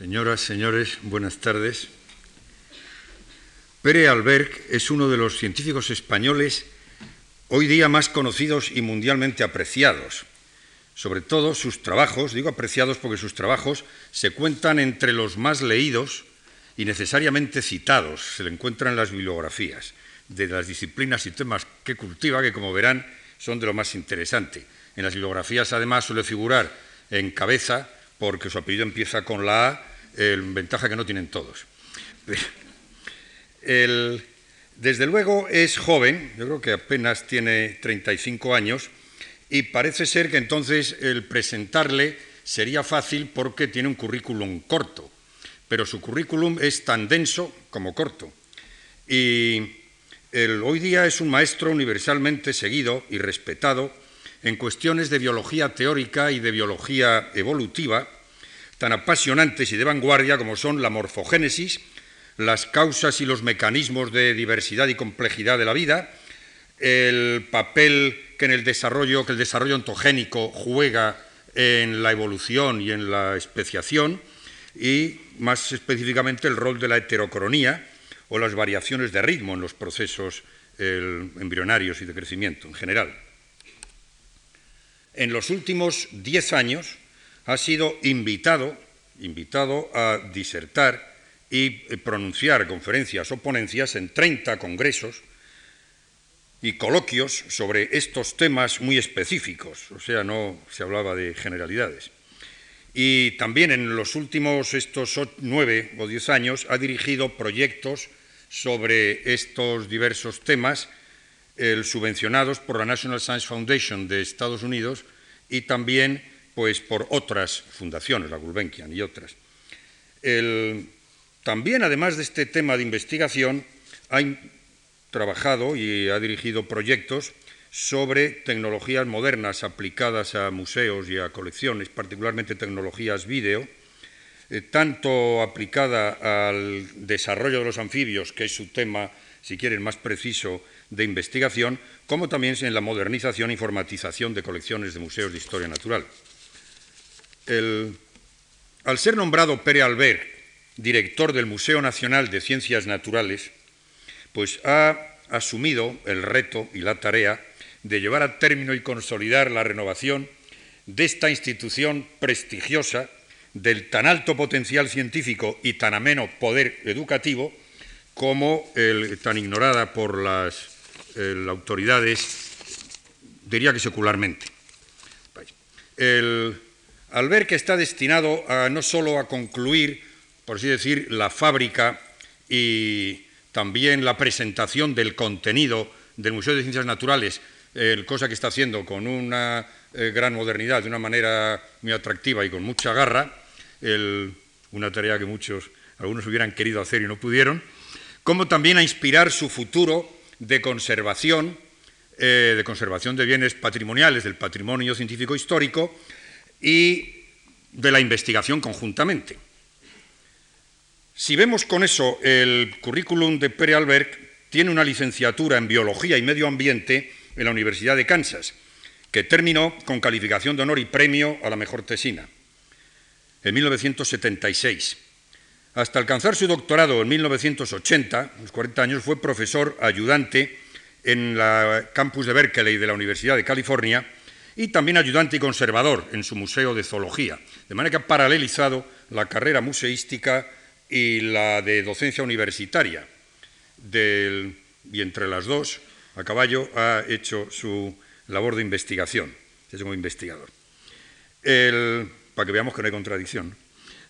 Señoras, señores, buenas tardes. Pere Albert es uno de los científicos españoles hoy día más conocidos y mundialmente apreciados. Sobre todo sus trabajos, digo apreciados porque sus trabajos se cuentan entre los más leídos y necesariamente citados, se le encuentran en las bibliografías de las disciplinas y temas que cultiva, que como verán son de lo más interesante. En las bibliografías además suele figurar en cabeza porque su apellido empieza con la A, ventaja que no tienen todos. desde luego es joven, yo creo que apenas tiene 35 años, y parece ser que entonces el presentarle sería fácil porque tiene un currículum corto, pero su currículum es tan denso como corto. Y hoy día es un maestro universalmente seguido y respetado en cuestiones de biología teórica y de biología evolutiva, tan apasionantes y de vanguardia como son la morfogénesis, las causas y los mecanismos de diversidad y complejidad de la vida, el papel que en el desarrollo, que el desarrollo ontogénico juega en la evolución y en la especiación, y más específicamente el rol de la heterocronía o las variaciones de ritmo en los procesos embrionarios y de crecimiento en general. En los últimos diez años ha sido invitado, invitado a disertar y pronunciar conferencias o ponencias en 30 congresos y coloquios sobre estos temas muy específicos, o sea, no se hablaba de generalidades. Y también en los últimos estos nueve o diez años ha dirigido proyectos sobre estos diversos temas, subvencionados por la National Science Foundation de Estados Unidos y también pues, por otras fundaciones, la Gulbenkian y otras. también, además de este tema de investigación, ha trabajado y ha dirigido proyectos sobre tecnologías modernas aplicadas a museos y a colecciones, particularmente tecnologías vídeo, eh, tanto aplicada al desarrollo de los anfibios, que es su tema, si quieren, más preciso de investigación, como también en la modernización e informatización de colecciones de museos de historia natural. Al ser nombrado Pere Albert director del Museo Nacional de Ciencias Naturales, pues ha asumido el reto y la tarea de llevar a término y consolidar la renovación de esta institución prestigiosa del tan alto potencial científico y tan ameno poder educativo como el tan ignorada por las autoridades, diría que secularmente. Al ver que está destinado a, no solo a concluir, por así decir, la fábrica y también la presentación del contenido del Museo de Ciencias Naturales, cosa que está haciendo con una eh, gran modernidad, de una manera muy atractiva y con mucha garra, una tarea que muchos, algunos hubieran querido hacer y no pudieron, como también a inspirar su futuro de conservación, eh, de conservación de bienes patrimoniales, del patrimonio científico histórico y de la investigación conjuntamente. Si vemos con eso el currículum de Pere Albert, tiene una licenciatura en Biología y Medio Ambiente en la Universidad de Kansas, que terminó con calificación de honor y premio a la mejor tesina en 1976. Hasta alcanzar su doctorado en 1980, a los 40 años, fue profesor ayudante en la campus de Berkeley de la Universidad de California y también ayudante y conservador en su Museo de Zoología, de manera que ha paralelizado la carrera museística y la de docencia universitaria. y entre las dos, a caballo, ha hecho su labor de investigación, es como investigador. Para que veamos que no hay contradicción.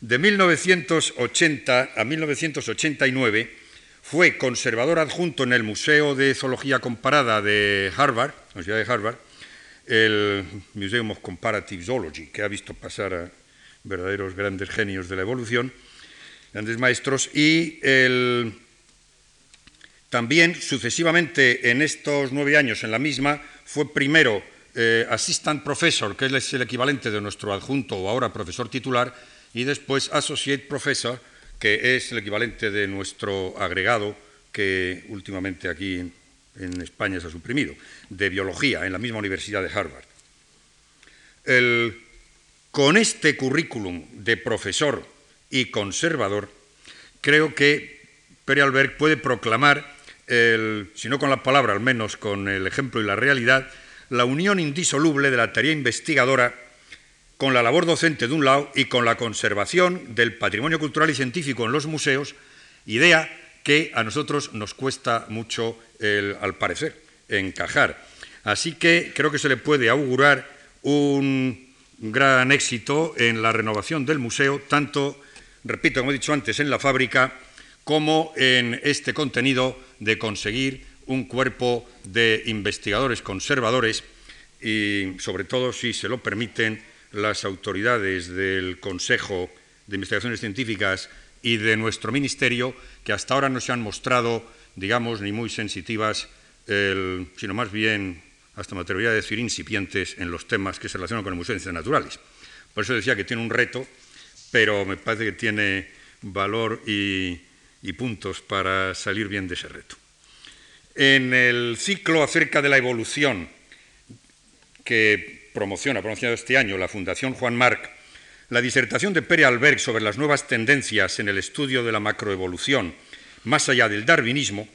De 1980 a 1989 fue conservador adjunto en el Museo de Zoología Comparada de Harvard, la Universidad de Harvard, el Museum of Comparative Zoology, que ha visto pasar a verdaderos grandes genios de la evolución, grandes maestros, y también sucesivamente en estos nueve años en la misma fue primero eh, assistant professor, que es el equivalente de nuestro adjunto o ahora profesor titular, y después associate professor, que es el equivalente de nuestro agregado que últimamente aquí en, España se ha suprimido, de biología en la misma Universidad de Harvard. con este currículum de profesor y conservador, creo que Pere Albert puede proclamar, si no con la palabra, al menos con el ejemplo y la realidad, la unión indisoluble de la tarea investigadora con la labor docente de un lado y con la conservación del patrimonio cultural y científico en los museos, idea que a nosotros nos cuesta mucho, al parecer, encajar. Así que creo que se le puede augurar un gran éxito en la renovación del museo, tanto, repito, como he dicho antes, en la fábrica, como en este contenido de conseguir un cuerpo de investigadores conservadores y, sobre todo, si se lo permiten, las autoridades del Consejo de Investigaciones Científicas y de nuestro Ministerio, que hasta ahora no se han mostrado, digamos, ni muy sensitivas, sino más bien, hasta me atrevería a decir, incipientes en los temas que se relacionan con el Museo de Ciencias Naturales. Por eso decía que tiene un reto, pero me parece que tiene valor y, puntos para salir bien de ese reto. En el ciclo acerca de la evolución que promociona, promocionado este año la Fundación Juan Marc, la disertación de Pere Alberg sobre las nuevas tendencias en el estudio de la macroevolución más allá del darwinismo,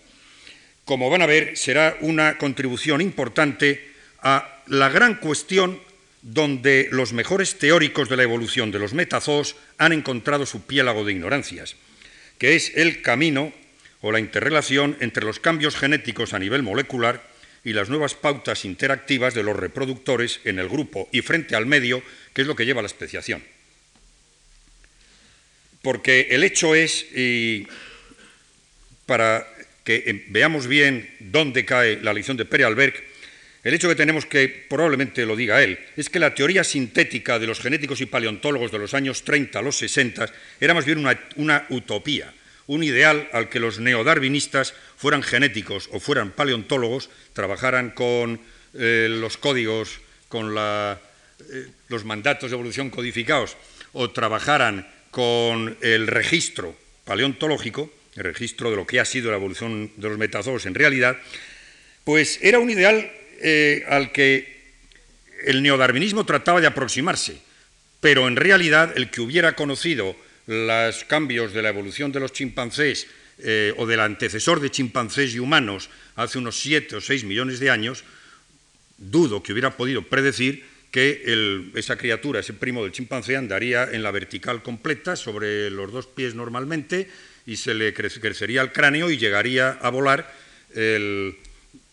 como van a ver, será una contribución importante a la gran cuestión donde los mejores teóricos de la evolución de los metazoos han encontrado su piélago de ignorancias, que es el camino o la interrelación entre los cambios genéticos a nivel molecular y las nuevas pautas interactivas de los reproductores en el grupo y frente al medio, que es lo que lleva a la especiación. Porque el hecho es, y para que eh, veamos bien dónde cae la lección de Pere Alberg, el hecho que tenemos que, probablemente lo diga él, es que la teoría sintética de los genéticos y paleontólogos de los años 30 a los 60 era más bien una, utopía un ideal al que los neodarwinistas, fueran genéticos o fueran paleontólogos, trabajaran con eh, los códigos, con eh, los mandatos de evolución codificados, o trabajaran con el registro paleontológico, el registro de lo que ha sido la evolución de los metazoos en realidad, pues era un ideal eh, al que el neodarwinismo trataba de aproximarse, pero en realidad el que hubiera conocido los cambios de la evolución de los chimpancés eh, o del antecesor de chimpancés y humanos hace unos 7 o 6 millones de años, dudo que hubiera podido predecir que esa criatura, ese primo del chimpancé, andaría en la vertical completa sobre los dos pies normalmente y se le crecería el cráneo y llegaría a volar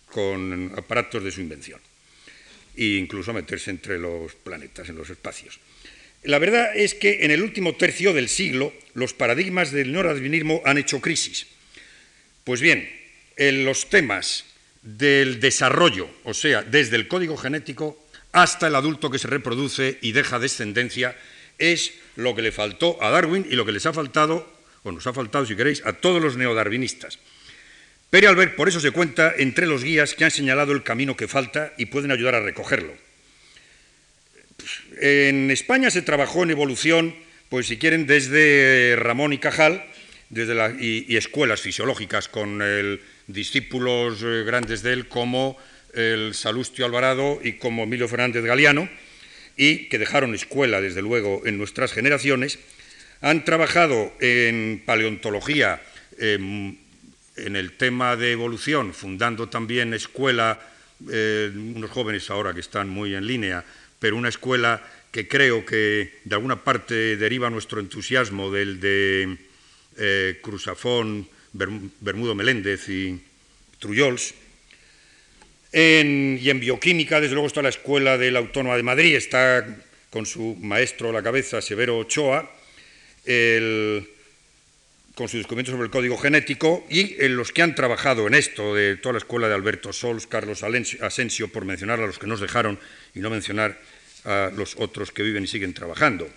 con aparatos de su invención e incluso meterse entre los planetas, en los espacios. La verdad es que en el último tercio del siglo los paradigmas del neodarwinismo han hecho crisis. Pues bien, en los temas del desarrollo, o sea, desde el código genético hasta el adulto que se reproduce y deja descendencia, es lo que le faltó a Darwin y lo que les ha faltado, o nos ha faltado, si queréis, a todos los neodarwinistas. Pere Albert por eso se cuenta entre los guías que han señalado el camino que falta y pueden ayudar a recogerlo. En España se trabajó en evolución, pues si quieren, desde Ramón y Cajal desde y, escuelas fisiológicas con discípulos eh, grandes de él como el Salustio Alvarado y como Emilio Fernández Galeano, y que dejaron escuela, desde luego, en nuestras generaciones, han trabajado en paleontología, em, en el tema de evolución, fundando también escuela, eh, unos jóvenes ahora que están muy en línea, pero una escuela que creo que de alguna parte deriva nuestro entusiasmo del de eh, Cruzafón, Bermudo Meléndez y Trullols. y en bioquímica, desde luego, está la Escuela de la Autónoma de Madrid, está con su maestro a la cabeza, Severo Ochoa, con su documento sobre el código genético, y en los que han trabajado en esto, de toda la escuela de Alberto Sols, Carlos Asensio, por mencionar a los que nos dejaron y no mencionar a los otros que viven y siguen trabajando,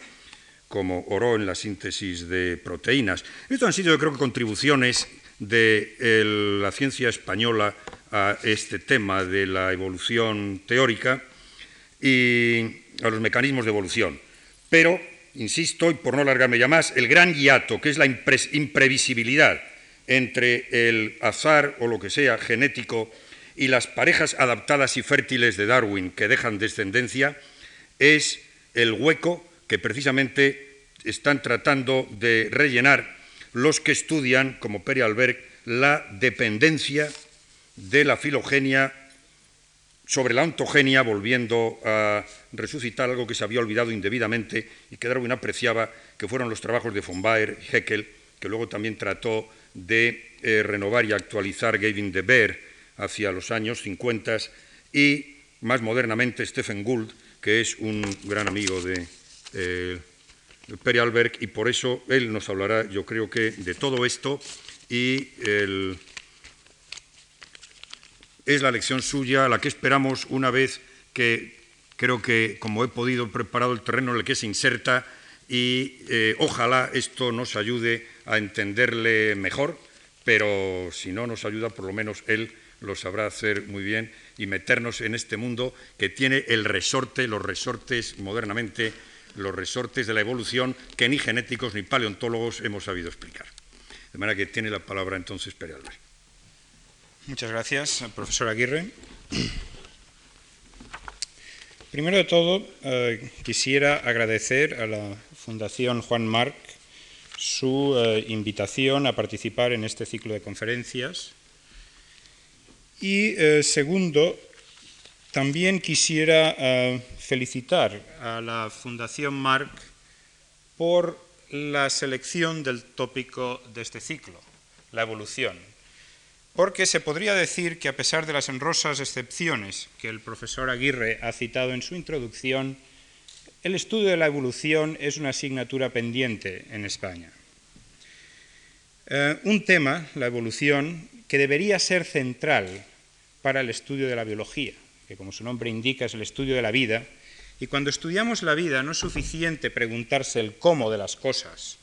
como Oro en la síntesis de proteínas. Esto han sido, yo creo contribuciones de la ciencia española a este tema de la evolución teórica y a los mecanismos de evolución. Pero, insisto, y por no alargarme ya más, el gran hiato, que es la imprevisibilidad entre el azar o lo que sea genético y las parejas adaptadas y fértiles de Darwin que dejan descendencia, es el hueco que precisamente están tratando de rellenar los que estudian, como Peri Albert, la dependencia de la filogenia sobre la ontogenia, volviendo a resucitar algo que se había olvidado indebidamente y que Darwin apreciaba, que fueron los trabajos de von Baer Haeckel, que luego también trató de eh, renovar y actualizar Gavin de Beer hacia los años 50 y más modernamente Stephen Gould, que es un gran amigo de eh, Peri Alberg y por eso él nos hablará, yo creo que, de todo esto y es la lección suya la que esperamos una vez que creo que, como he podido, preparado el terreno en el que se inserta y eh, ojalá esto nos ayude a entenderle mejor, pero si no nos ayuda, por lo menos él lo sabrá hacer muy bien y meternos en este mundo que tiene el resorte, los resortes modernamente, los resortes de la evolución que ni genéticos ni paleontólogos hemos sabido explicar. De manera que tiene la palabra entonces Pere. Muchas gracias, profesor Aguirre. Primero de todo, eh, quisiera agradecer a la Fundación Juan Marc su eh, invitación a participar en este ciclo de conferencias. Y eh, segundo, también quisiera felicitar a la Fundación Marc por la selección del tópico de este ciclo, la evolución. Porque se podría decir que a pesar de las honrosas excepciones que el profesor Aguirre ha citado en su introducción, el estudio de la evolución es una asignatura pendiente en España. Eh, un tema, la evolución, que debería ser central para el estudio de la biología, que como su nombre indica es el estudio de la vida, y cuando estudiamos la vida no es suficiente preguntarse el cómo de las cosas,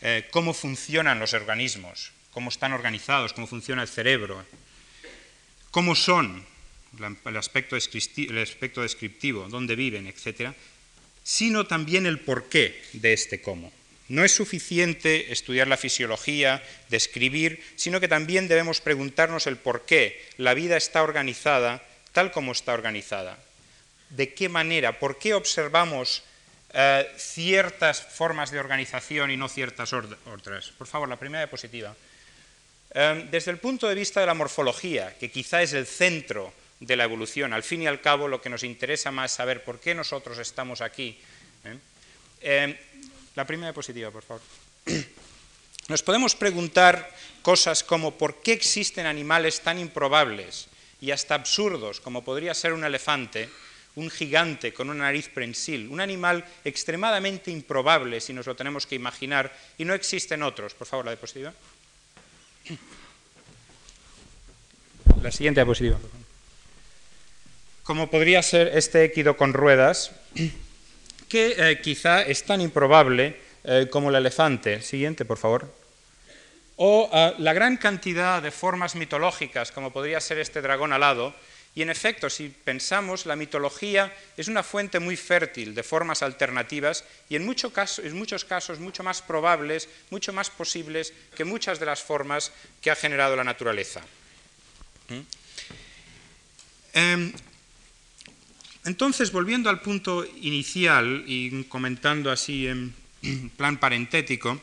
eh, cómo funcionan los organismos, cómo están organizados, cómo funciona el cerebro, cómo son, el aspecto, descriptivo, dónde viven, etc., sino también el porqué de este cómo. No es suficiente estudiar la fisiología, describir, sino que también debemos preguntarnos el por qué la vida está organizada tal como está organizada. ¿De qué manera? ¿Por qué observamos eh, ciertas formas de organización y no ciertas otras? Por favor, la primera diapositiva. Em, desde el punto de vista de la morfología, que quizá es el centro de la evolución, al fin y al cabo lo que nos interesa más es saber por qué nosotros estamos aquí. ¿eh? Em, la primera diapositiva, por favor. Nos podemos preguntar cosas como por qué existen animales tan improbables y hasta absurdos como podría ser un elefante, un gigante con una nariz prensil, un animal extremadamente improbable si nos lo tenemos que imaginar y no existen otros. Por favor, la diapositiva. La siguiente diapositiva. Como podría ser este équido con ruedas, que eh, quizá es tan improbable eh, como el elefante. Siguiente, por favor. O eh, la gran cantidad de formas mitológicas, como podría ser este dragón alado, y en efecto, si pensamos, la mitología es una fuente muy fértil de formas alternativas y en, muchos casos mucho más probables, mucho más posibles que muchas de las formas que ha generado la naturaleza. ¿Mm? Em, entonces, volviendo al punto inicial y comentando así en plan parentético,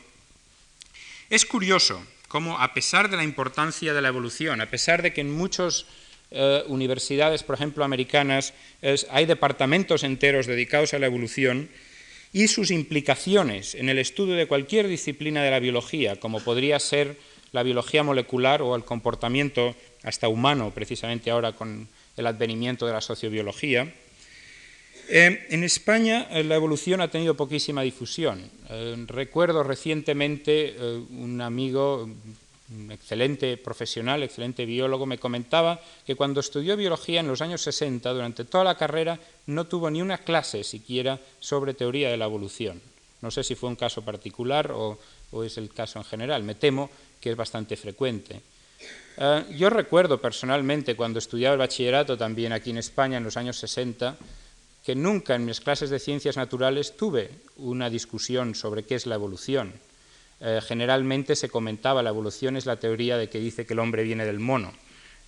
es curioso cómo a pesar de la importancia de la evolución, a pesar de que en muchos eh, universidades, por ejemplo, americanas, hay departamentos enteros dedicados a la evolución y sus implicaciones en el estudio de cualquier disciplina de la biología, como podría ser la biología molecular o el comportamiento hasta humano, precisamente ahora con el advenimiento de la sociobiología. Eh, en España eh, la evolución ha tenido poquísima difusión. recuerdo recientemente un amigo un excelente profesional, excelente biólogo, me comentaba que cuando estudió biología en los años 60, durante toda la carrera, no tuvo ni una clase siquiera sobre teoría de la evolución. No sé si fue un caso particular o, es el caso en general. Me temo que es bastante frecuente. Eh, yo recuerdo personalmente, cuando estudiaba el bachillerato también aquí en España en los años 60, que nunca en mis clases de ciencias naturales tuve una discusión sobre qué es la evolución eh, generalmente se comentaba la evolución es la teoría de que dice que el hombre viene del mono.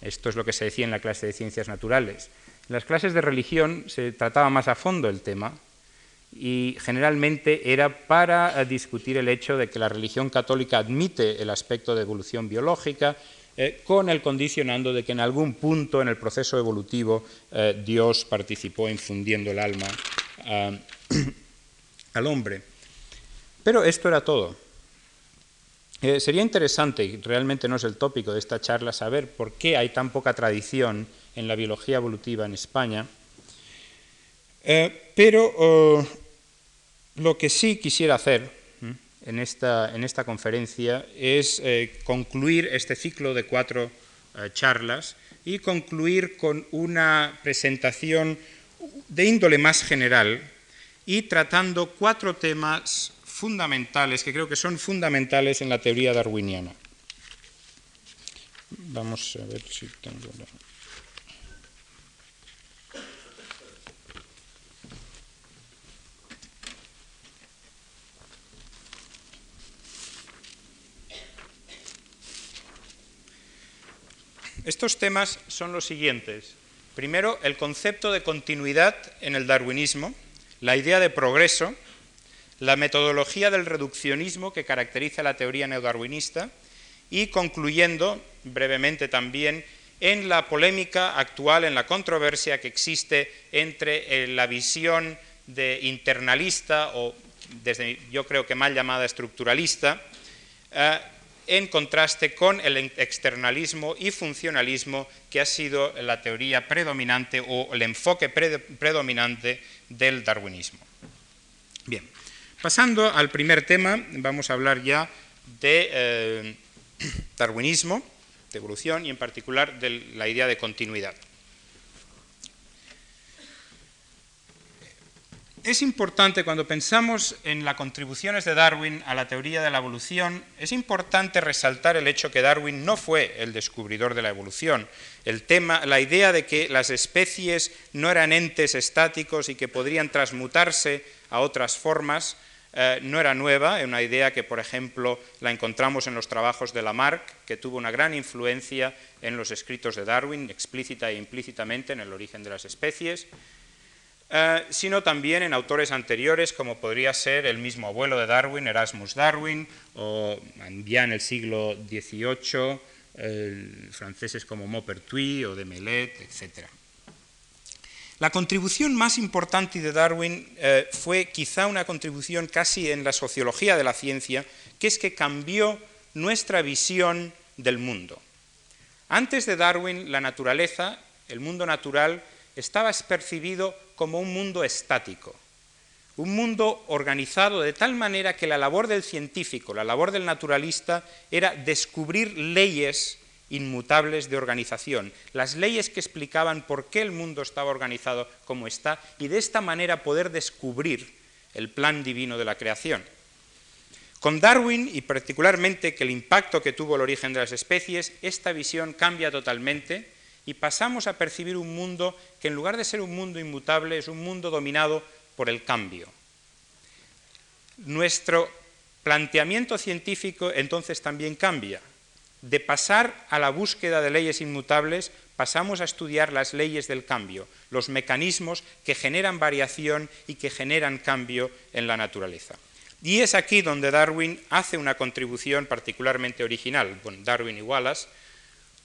Esto es lo que se decía en la clase de ciencias naturales. En las clases de religión se trataba más a fondo el tema y generalmente era para discutir el hecho de que la religión católica admite el aspecto de evolución biológica, eh, con el condicionando de que en algún punto en el proceso evolutivo eh, Dios participó infundiendo el alma al hombre. Pero esto era todo. Sería interesante, y realmente no es el tópico de esta charla, saber por qué hay tan poca tradición en la biología evolutiva en España. pero oh, lo que sí quisiera hacer en esta, en esta conferencia es eh, concluir este ciclo de cuatro eh, charlas y concluir con una presentación de índole más general y tratando cuatro temas fundamentales que creo que son fundamentales en la teoría darwiniana. Vamos a ver si tengo. Estos temas son los siguientes. Primero, el concepto de continuidad en el darwinismo, la idea de progreso, la metodología del reduccionismo que caracteriza la teoría neodarwinista y concluyendo brevemente también en la polémica actual, en la controversia que existe entre eh, la visión de internalista o desde yo creo que mal llamada estructuralista, eh, en contraste con el externalismo y funcionalismo que ha sido la teoría predominante o el enfoque predominante del darwinismo. Bien, pasando al primer tema, vamos a hablar ya de eh, darwinismo, de evolución y en particular de la idea de continuidad. Es importante cuando pensamos en las contribuciones de Darwin a la teoría de la evolución, es importante resaltar el hecho que Darwin no fue el descubridor de la evolución. El tema, la idea de que las especies no eran entes estáticos y que podrían transmutarse a otras formas eh, no era nueva, es una idea que, por ejemplo, la encontramos en los trabajos de Lamarck, que tuvo una gran influencia en los escritos de Darwin, explícita e implícitamente en el origen de las especies. Eh, sino también en autores anteriores, como podría ser el mismo abuelo de Darwin, Erasmus Darwin, o ya en el siglo XVIII, franceses como Maupertuis o de Melet, etc. La contribución más importante de Darwin eh, fue quizá una contribución casi en la sociología de la ciencia, que es que cambió nuestra visión del mundo. Antes de Darwin, la naturaleza, el mundo natural, estaba percibido como un mundo estático, un mundo organizado de tal manera que la labor del científico, la labor del naturalista, era descubrir leyes inmutables de organización, las leyes que explicaban por qué el mundo estaba organizado como está y de esta manera poder descubrir el plan divino de la creación. Con Darwin, y particularmente que el impacto que tuvo el origen de las especies, esta visión cambia totalmente y pasamos a percibir un mundo que en lugar de ser un mundo inmutable es un mundo dominado por el cambio. Nuestro planteamiento científico entonces también cambia. De pasar a la búsqueda de leyes inmutables, pasamos a estudiar las leyes del cambio, los mecanismos que generan variación y que generan cambio en la naturaleza. Y es aquí donde Darwin hace una contribución particularmente original, Darwin y Wallace,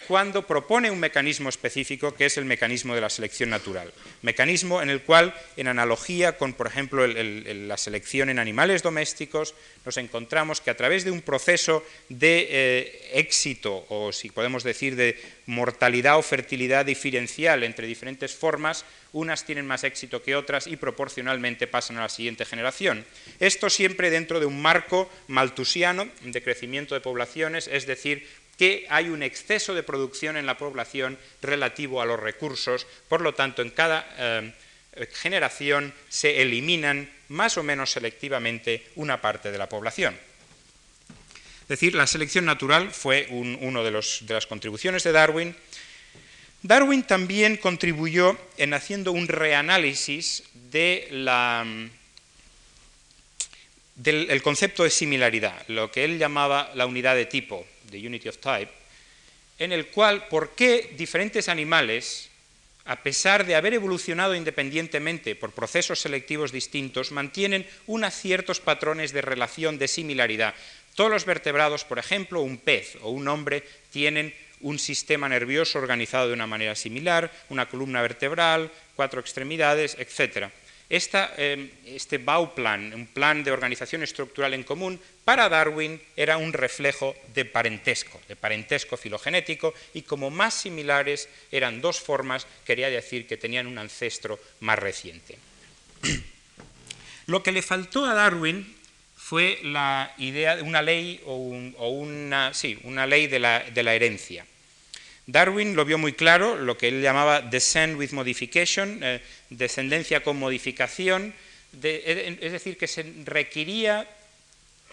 cuando propone un mecanismo específico que es el mecanismo de la selección natural. Mecanismo en el cual, en analogía con, por ejemplo, la selección en animales domésticos, nos encontramos que a través de un proceso de eh, éxito, o si podemos decir de mortalidad o fertilidad diferencial entre diferentes formas, unas tienen más éxito que otras y proporcionalmente pasan a la siguiente generación. Esto siempre dentro de un marco maltusiano de crecimiento de poblaciones, es decir, que hay un exceso de producción en la población relativo a los recursos, por lo tanto, en cada eh, generación se eliminan más o menos selectivamente una parte de la población. Es decir, la selección natural fue una de, de las contribuciones de Darwin. Darwin también contribuyó en haciendo un reanálisis de la, del concepto de similaridad, lo que él llamaba la unidad de tipo, the unity of type, en el cual por qué diferentes animales a pesar de haber evolucionado independientemente por procesos selectivos distintos, mantienen unos ciertos patrones de relación, de similaridad. Todos los vertebrados, por ejemplo, un pez o un hombre, tienen un sistema nervioso organizado de una manera similar, una columna vertebral, cuatro extremidades, Em, este Bauplan, un plan de organización estructural en común, para Darwin era un reflejo de parentesco, de parentesco filogenético, y como más similares eran dos formas, quería decir que tenían un ancestro más reciente. Lo que le faltó a Darwin fue la idea de una ley o, una, sí, una ley de la herencia. Darwin lo vio muy claro, lo que él llamaba descent with modification, eh, descendencia con modificación, es decir, que se requería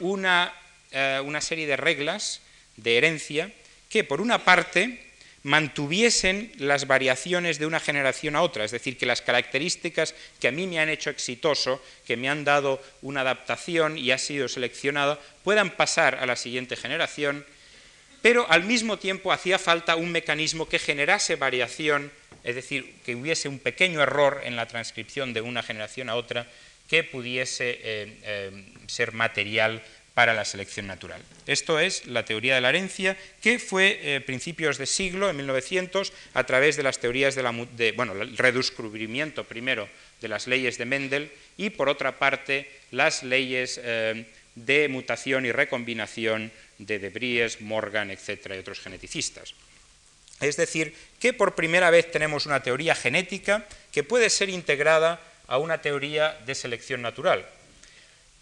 una, eh, una serie de reglas de herencia que, por una parte, mantuviesen las variaciones de una generación a otra, es decir, que las características que a mí me han hecho exitoso, que me han dado una adaptación y ha sido seleccionada, puedan pasar a la siguiente generación pero al mismo tiempo hacía falta un mecanismo que generase variación, es decir, que hubiese un pequeño error en la transcripción de una generación a otra que pudiese eh, eh, ser material para la selección natural. Esto es la teoría de la herencia, que fue eh, principios de siglo, en 1900, a través de las teorías de la, bueno, el redescubrimiento primero de las leyes de Mendel y, por otra parte, las leyes de mutación y recombinación de Debries, Morgan, etcétera, y otros geneticistas. Es decir, que por primera vez tenemos una teoría genética que puede ser integrada a una teoría de selección natural.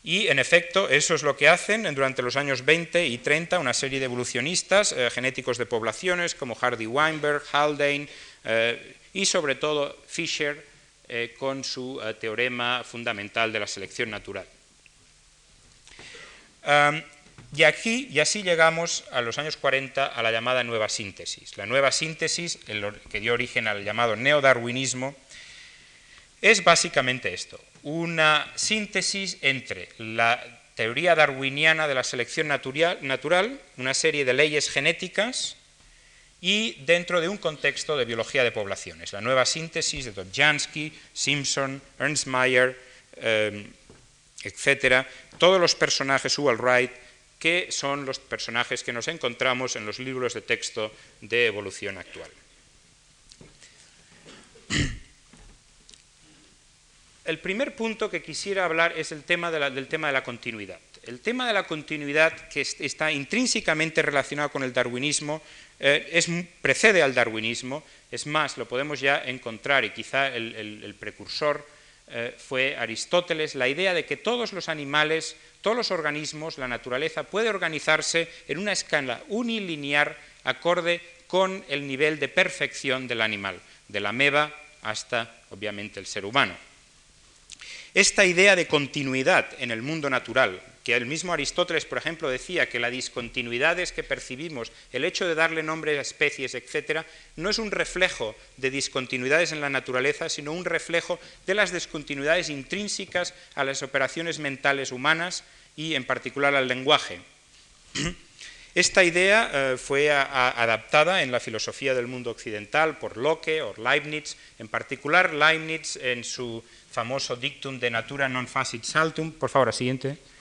Y, en efecto, eso es lo que hacen durante los años 20 y 30 una serie de evolucionistas eh, genéticos de poblaciones como Hardy Weinberg, Haldane eh, y, sobre todo, Fisher eh, con su teorema fundamental de la selección natural. Y aquí, y así llegamos a los años 40 a la llamada nueva síntesis. La nueva síntesis, que dio origen al llamado neodarwinismo, es básicamente esto, una síntesis entre la teoría darwiniana de la selección natural, una serie de leyes genéticas, y dentro de un contexto de biología de poblaciones. La nueva síntesis de Dobzhansky, Simpson, Ernst Mayr, eh, etcétera, todos los personajes, Sewell Wright, que son los personajes que nos encontramos en los libros de texto de evolución actual. El primer punto que quisiera hablar es el tema del tema de la continuidad. El tema de la continuidad, que está intrínsecamente relacionado con el darwinismo, eh, precede al darwinismo, es más, lo podemos ya encontrar, y quizá el, precursor eh, fue Aristóteles, la idea de que todos los animales todos los organismos, la naturaleza, puede organizarse en una escala unilinear acorde con el nivel de perfección del animal, de la ameba hasta, obviamente, el ser humano. Esta idea de continuidad en el mundo natural, que el mismo Aristóteles, por ejemplo, decía que las discontinuidades que percibimos, el hecho de darle nombre a especies, etc., no es un reflejo de discontinuidades en la naturaleza, sino un reflejo de las discontinuidades intrínsecas a las operaciones mentales humanas y en particular al lenguaje. Esta idea eh, fue adaptada en la filosofía del mundo occidental por Locke o Leibniz, en particular Leibniz en su famoso dictum de natura non facit saltum. Por favor, siguiente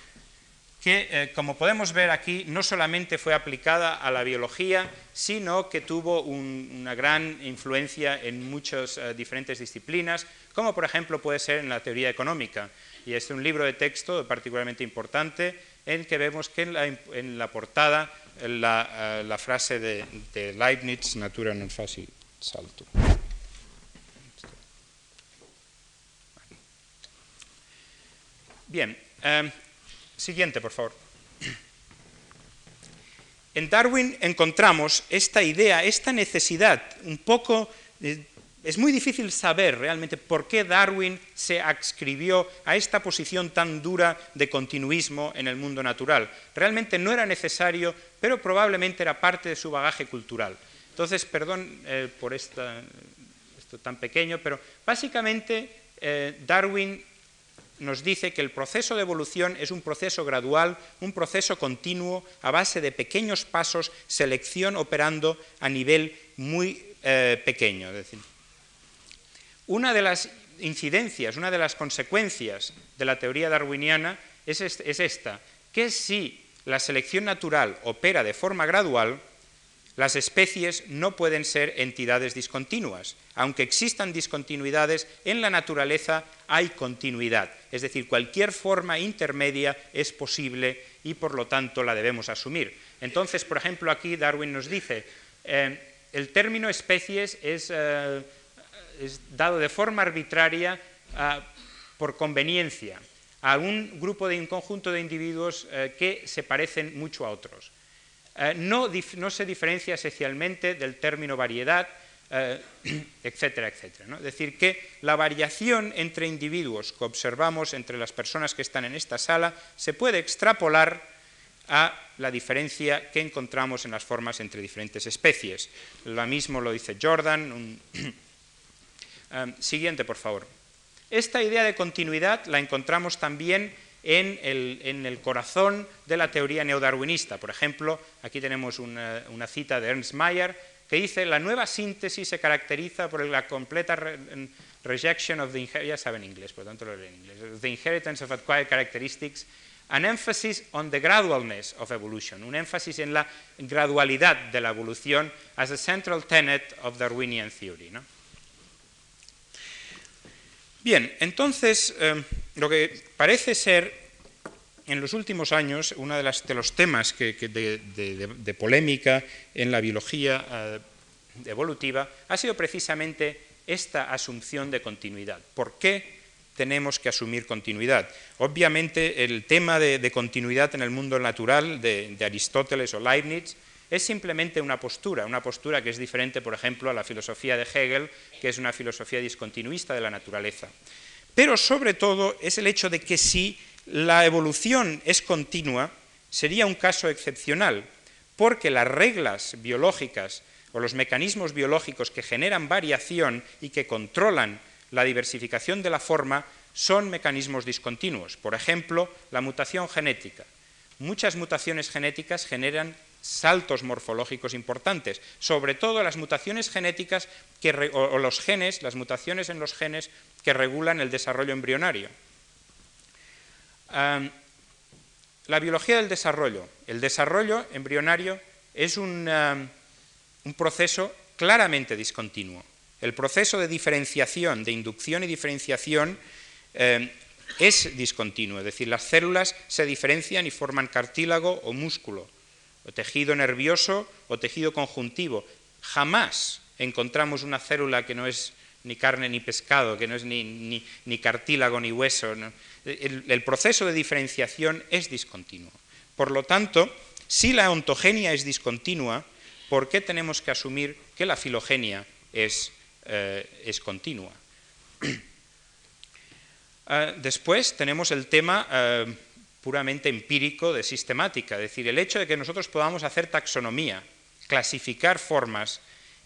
que, eh, como podemos ver aquí, no solamente fue aplicada a la biología, sino que tuvo una gran influencia en muchas eh, diferentes disciplinas, como por ejemplo puede ser en la teoría económica. Y es un libro de texto particularmente importante en que vemos que en la, portada la, eh, la, frase de, Leibniz, natura non facit saltum. Bien, Siguiente, por favor. En Darwin encontramos esta idea, esta necesidad, un poco... Eh, es muy difícil saber realmente por qué Darwin se adscribió a esta posición tan dura de continuismo en el mundo natural. Realmente no era necesario, pero probablemente era parte de su bagaje cultural. Entonces, perdón eh, por esto tan pequeño, pero básicamente eh, Darwin nos dice que el proceso de evolución es un proceso gradual, un proceso continuo, a base de pequeños pasos, selección operando a nivel muy eh, pequeño. una de las incidencias, una de las consecuencias de la teoría darwiniana es, esta, que si la selección natural opera de forma gradual, las especies no pueden ser entidades discontinuas. Aunque existan discontinuidades, en la naturaleza hay continuidad. Es decir, cualquier forma intermedia es posible y por lo tanto la debemos asumir. Entonces, por ejemplo, aquí Darwin nos dice, eh, el término especies es, eh, dado de forma arbitraria ah, por conveniencia a un grupo de un conjunto de individuos eh, que se parecen mucho a otros. Eh, no, se diferencia esencialmente del término variedad, eh, etcétera, etcétera. Es decir, que la variación entre individuos que observamos entre las personas que están en esta sala se puede extrapolar a la diferencia que encontramos en las formas entre diferentes especies. Lo mismo lo dice Jordan. siguiente, por favor. Esta idea de continuidad la encontramos también en el, corazón de la teoría neodarwinista. Por ejemplo, aquí tenemos una, cita de Ernst Mayr que dice, la nueva síntesis se caracteriza por la completa rejection of the ya saben inglés, por tanto lo leo en inglés, the inheritance of acquired characteristics, an emphasis on the gradualness of evolution, un énfasis en la gradualidad de la evolución as a central tenet of Darwinian theory. Bien, entonces, eh, lo que parece ser en los últimos años uno de, los temas de, polémica en la biología eh, evolutiva ha sido precisamente esta asunción de continuidad. ¿Por qué tenemos que asumir continuidad? Obviamente, el tema de, continuidad en el mundo natural de Aristóteles o Leibniz es simplemente una postura, una postura que es diferente, por ejemplo, a la filosofía de Hegel, que es una filosofía discontinuista de la naturaleza. Pero sobre todo es el hecho de que si la evolución es continua, sería un caso excepcional, porque las reglas biológicas o los mecanismos biológicos que generan variación y que controlan la diversificación de la forma son mecanismos discontinuos. Por ejemplo, la mutación genética. Muchas mutaciones genéticas generan saltos morfológicos importantes, sobre todo las mutaciones genéticas o, los genes, las mutaciones en los genes que regulan el desarrollo embrionario. la biología del desarrollo. El desarrollo embrionario es un, proceso claramente discontinuo. El proceso de diferenciación, de inducción y diferenciación, eh, es discontinuo, es decir, las células se diferencian y forman cartílago o músculo o tejido nervioso o tejido conjuntivo. Jamás encontramos una célula que no es ni carne ni pescado, que no es ni, cartílago ni hueso. El, proceso de diferenciación es discontinuo. Por lo tanto, si la ontogenia es discontinua, ¿por qué tenemos que asumir que la filogenia es, eh, continua? Ah, después tenemos el tema eh, puramente empírico de sistemática, es decir, el hecho de que nosotros podamos hacer taxonomía, clasificar formas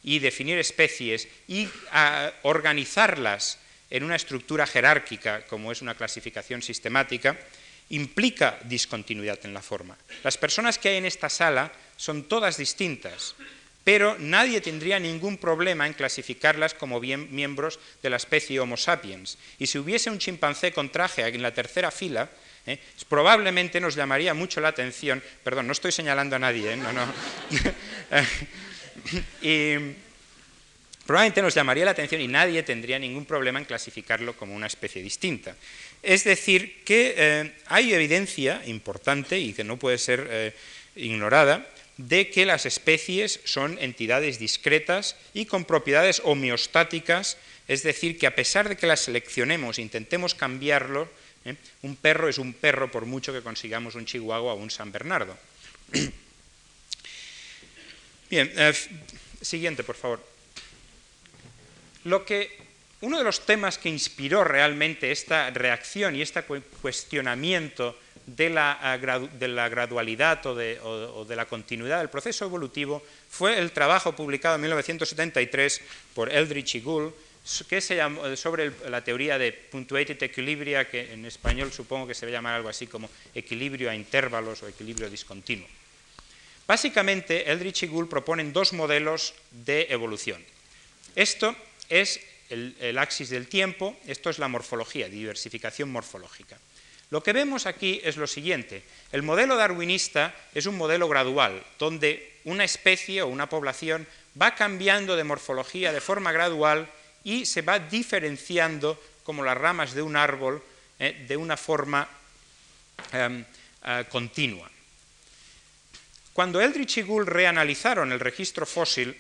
y definir especies y ah, organizarlas en una estructura jerárquica, como es una clasificación sistemática, implica discontinuidad en la forma. Las personas que hay en esta sala son todas distintas, pero nadie tendría ningún problema en clasificarlas como miembros de la especie Homo sapiens. Y si hubiese un chimpancé con traje en la tercera fila, ¿eh? probablemente nos llamaría mucho la atención, perdón, no estoy señalando a nadie, ¿eh? no, no. y probablemente nos llamaría la atención y nadie tendría ningún problema en clasificarlo como una especie distinta. Es decir, que eh, hay evidencia importante y que no puede ser ignorada de que las especies son entidades discretas y con propiedades homeostáticas, es decir, que a pesar de que las seleccionemos e intentemos cambiarlo, ¿eh? Un perro es un perro por mucho que consigamos un chihuahua o un San Bernardo. Bien, eh, siguiente, por favor. Lo que, uno de los temas que inspiró realmente esta reacción y este cuestionamiento de la, de la gradualidad o de, o de, la continuidad del proceso evolutivo fue el trabajo publicado en 1973 por Eldridge y Gould llama, sobre la teoría de punctuated equilibria, que en español supongo que se va a llamar algo así como equilibrio a intervalos o equilibrio discontinuo. Básicamente, Eldridge y Gould proponen dos modelos de evolución. Esto es el, el axis del tiempo, esto es la morfología, diversificación morfológica. Lo que vemos aquí es lo siguiente. El modelo darwinista es un modelo gradual, donde una especie o una población va cambiando de morfología de forma gradual y se va diferenciando como las ramas de un árbol eh, de una forma em, eh, continua. Cuando Eldridge y Gould reanalizaron el registro fósil,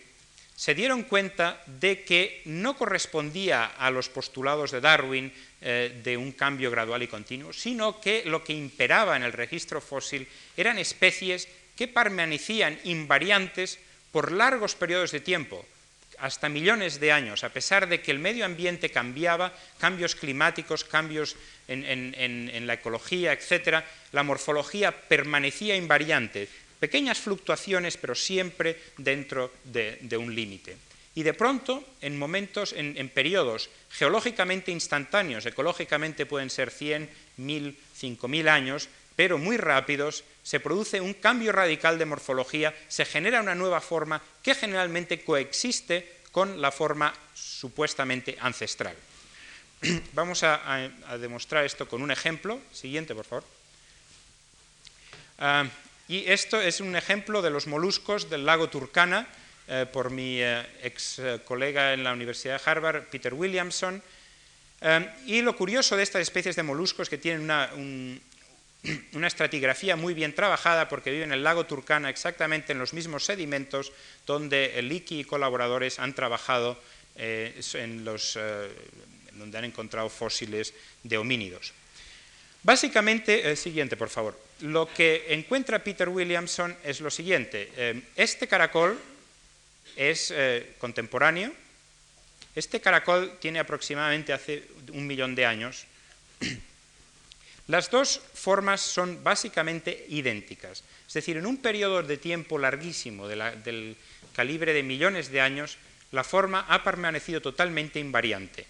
se dieron cuenta de que no correspondía a los postulados de Darwin eh, de un cambio gradual y continuo, sino que lo que imperaba en el registro fósil eran especies que permanecían invariantes por largos periodos de tiempo, hasta millones de años, a pesar de que el medio ambiente cambiaba, cambios climáticos, cambios en, la ecología, etc., la morfología permanecía invariante, pequeñas fluctuaciones, pero siempre dentro de, un límite. Y de pronto, en momentos, en, en, periodos geológicamente instantáneos, ecológicamente pueden ser 100, 1000, 5000 años, pero muy rápidos, se produce un cambio radical de morfología, se genera una nueva forma que generalmente coexiste con la forma supuestamente ancestral. Vamos a, demostrar esto con un ejemplo. Siguiente, por favor. Ah, y esto es un ejemplo de los moluscos del lago Turkana eh, por mi eh, ex eh, colega en la Universidad de Harvard, Peter Williamson. y lo curioso de estas especies de moluscos que tienen una, una estratigrafía muy bien trabajada porque vive en el lago Turkana exactamente en los mismos sedimentos donde el IKI y colaboradores han trabajado eh, en los, eh, donde han encontrado fósiles de homínidos. Básicamente, eh, siguiente por favor, lo que encuentra Peter Williamson es lo siguiente, este caracol es contemporáneo, este caracol tiene aproximadamente hace un millón de años, las dos formas son básicamente idénticas. Es decir, en un periodo de tiempo larguísimo, del calibre de millones de años, la forma ha permanecido totalmente invariante.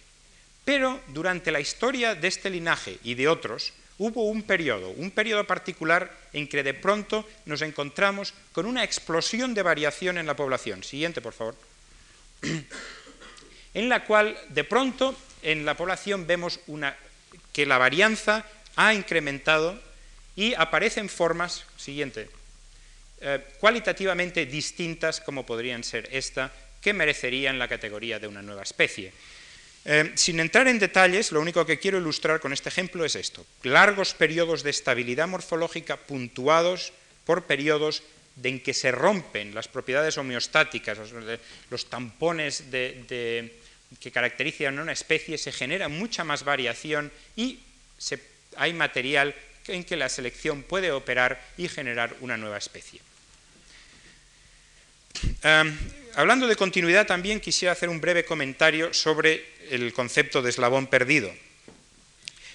Pero durante la historia de este linaje y de otros, hubo un periodo, un periodo particular en que de pronto nos encontramos con una explosión de variación en la población. Siguiente, por favor. En la cual de pronto en la población vemos una, que la varianza ha incrementado y aparecen formas, siguiente, eh, cualitativamente distintas como podrían ser esta, que merecerían la categoría de una nueva especie. Eh, sin entrar en detalles, lo único que quiero ilustrar con este ejemplo es esto. Largos periodos de estabilidad morfológica puntuados por periodos en que se rompen las propiedades homeostáticas, los, tampones que caracterizan a una especie, se genera mucha más variación y se hay material en que la selección puede operar y generar una nueva especie. hablando de continuidad, también quisiera hacer un breve comentario sobre el concepto de eslabón perdido.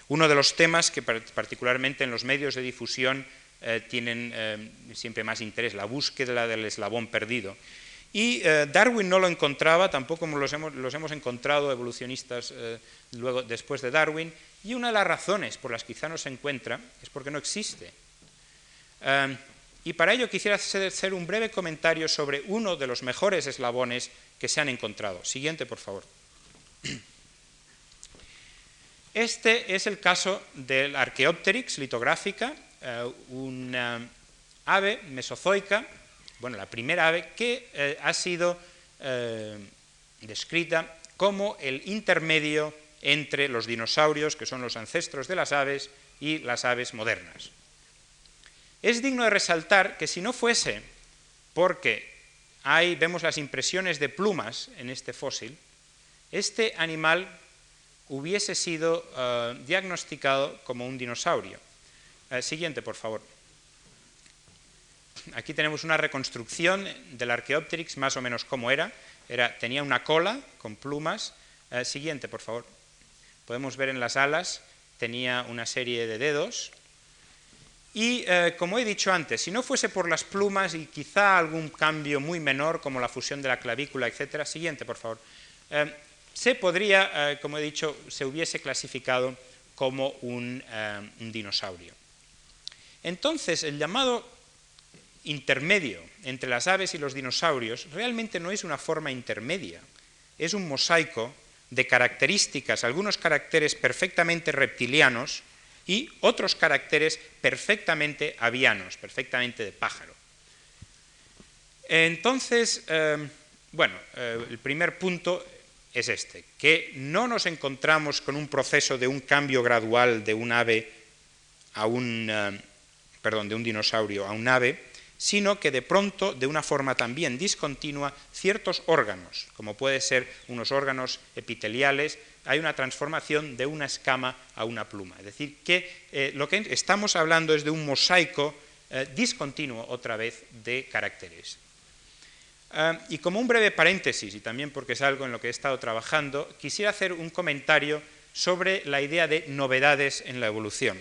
Uno de los temas que particularmente en los medios de difusión eh, tienen eh, siempre más interés, la búsqueda del eslabón perdido. Y eh, Darwin no lo encontraba, tampoco los hemos, los hemos encontrado evolucionistas luego, después de Darwin, y una de las razones por las que quizá no se encuentra es porque no existe. Y para ello quisiera hacer un breve comentario sobre uno de los mejores eslabones que se han encontrado. Siguiente, por favor. Este es el caso del Archaeopteryx litográfica, eh, una ave mesozoica, bueno, la primera ave que eh, ha sido eh, descrita como el intermedio entre los dinosaurios, que son los ancestros de las aves, y las aves modernas. Es digno de resaltar que si no fuese porque ahí vemos las impresiones de plumas en este fósil, este animal hubiese sido eh, diagnosticado como un dinosaurio. Eh, siguiente, por favor. Aquí tenemos una reconstrucción del Archaeopteryx, más o menos como era. era tenía una cola con plumas. Eh, siguiente, por favor podemos ver en las alas, tenía una serie de dedos. Y eh, como he dicho antes, si no fuese por las plumas y quizá algún cambio muy menor, como la fusión de la clavícula, etc., siguiente, por favor, eh, se podría, eh, como he dicho, se hubiese clasificado como un, un dinosaurio. Entonces, el llamado intermedio entre las aves y los dinosaurios realmente no es una forma intermedia, es un mosaico de características, algunos caracteres perfectamente reptilianos y otros caracteres perfectamente avianos, perfectamente de pájaro. Entonces, eh, bueno, eh, el primer punto es este, que no nos encontramos con un proceso de un cambio gradual de un ave a un, eh, perdón, de un dinosaurio a un ave, sino que de pronto, de una forma también discontinua, ciertos órganos, como puede ser unos órganos epiteliales, hay una transformación de una escama a una pluma. Es decir, que eh, lo que estamos hablando es de un mosaico eh, discontinuo, otra vez, de caracteres. Ah, y como un breve paréntesis, y también porque es algo en lo que he estado trabajando, quisiera hacer un comentario sobre la idea de novedades en la evolución.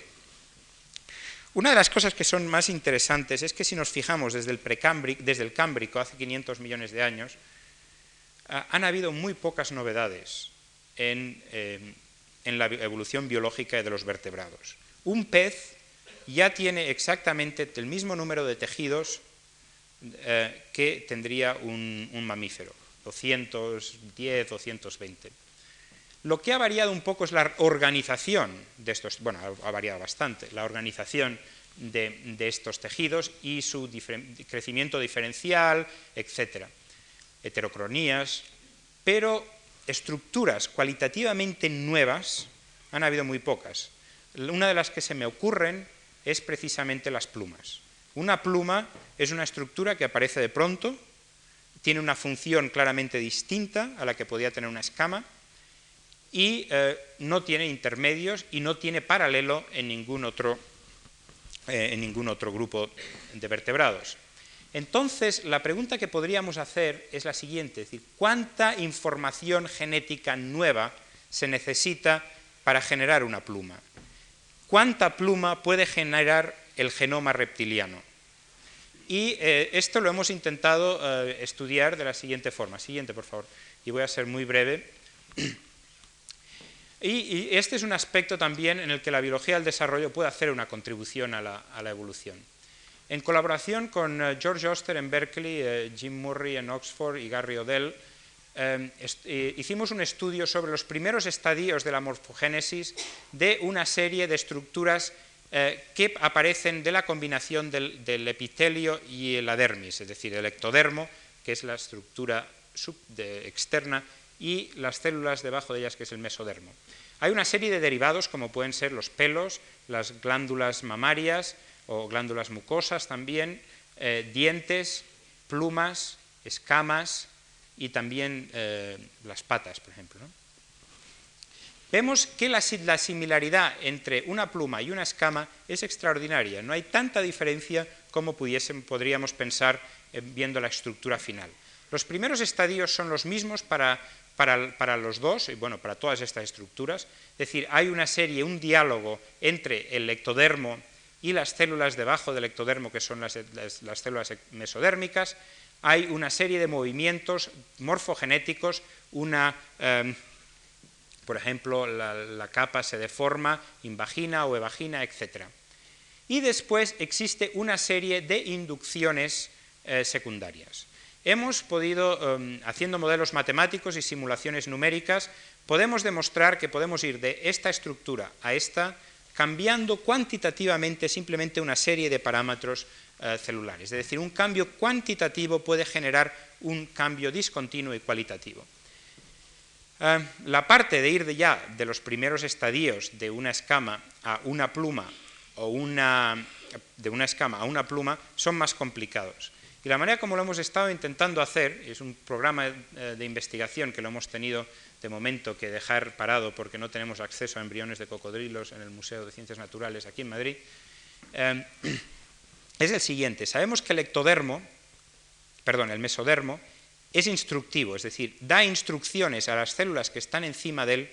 Una de las cosas que son más interesantes es que si nos fijamos desde el, precámbrico, desde el Cámbrico, hace 500 millones de años, ah, han habido muy pocas novedades en, eh, en la evolución biológica de los vertebrados. Un pez ya tiene exactamente el mismo número de tejidos eh, que tendría un, un mamífero, 210, 220. Lo que ha variado un poco es la organización de estos, bueno, ha variado bastante, la organización de, estos tejidos y su crecimiento diferencial, etc. Heterocronías, pero estructuras cualitativamente nuevas han habido muy pocas. Una de las que se me ocurren es precisamente las plumas. Una pluma es una estructura que aparece de pronto, tiene una función claramente distinta a la que podía tener una escama, y eh, no tiene intermedios y no tiene paralelo en ningún otro, eh, en ningún otro grupo de vertebrados. Entonces, la pregunta que podríamos hacer es la siguiente, es decir, ¿cuánta información genética nueva se necesita para generar una pluma? ¿Cuánta pluma puede generar el genoma reptiliano? Y eh, esto lo hemos intentado estudiar de la siguiente forma. Siguiente, por favor. Y voy a ser muy breve. Y, este es un aspecto también en el que la biología del desarrollo puede hacer una contribución a la, evolución. En colaboración con eh, George Oster en Berkeley, eh, Jim Murray en Oxford y Gary Odell, eh, hicimos un estudio sobre los primeros estadios de la morfogénesis de una serie de estructuras que aparecen de la combinación del, epitelio y la dermis, es decir, el ectodermo, que es la estructura externa, y las células debajo de ellas, que es el mesodermo. Hay una serie de derivados, como pueden ser los pelos, las glándulas mamarias o glándulas mucosas también, eh, dientes, plumas, escamas y también eh, las patas, por ejemplo. Vemos que la, similaridad entre una pluma y una escama es extraordinaria. No hay tanta diferencia como podríamos pensar eh, viendo la estructura final. Los primeros estadios son los mismos para para, los dos, y bueno, para todas estas estructuras. Es decir, hay una serie, un diálogo entre el ectodermo y las células debajo del ectodermo, que son las, células mesodérmicas. Hay una serie de movimientos morfogenéticos, una, em, por ejemplo, la, capa se deforma, invagina o evagina, etc. Y después existe una serie de inducciones eh, secundarias hemos podido, em, haciendo modelos matemáticos y simulaciones numéricas, podemos demostrar que podemos ir de esta estructura a esta cambiando cuantitativamente simplemente una serie de parámetros eh, celulares. Es decir, un cambio cuantitativo puede generar un cambio discontinuo y cualitativo. Eh, la parte de ir de ya de los primeros estadios de una escama a una pluma o una, de una escama a una pluma son más complicados. Y la manera como lo hemos estado intentando hacer, es un programa eh, de investigación que lo hemos tenido de momento que dejar parado porque no tenemos acceso a embriones de cocodrilos en el Museo de Ciencias Naturales aquí en Madrid, eh, es el siguiente. Sabemos que el ectodermo, perdón, el mesodermo, es instructivo, es decir, da instrucciones a las células que están encima de él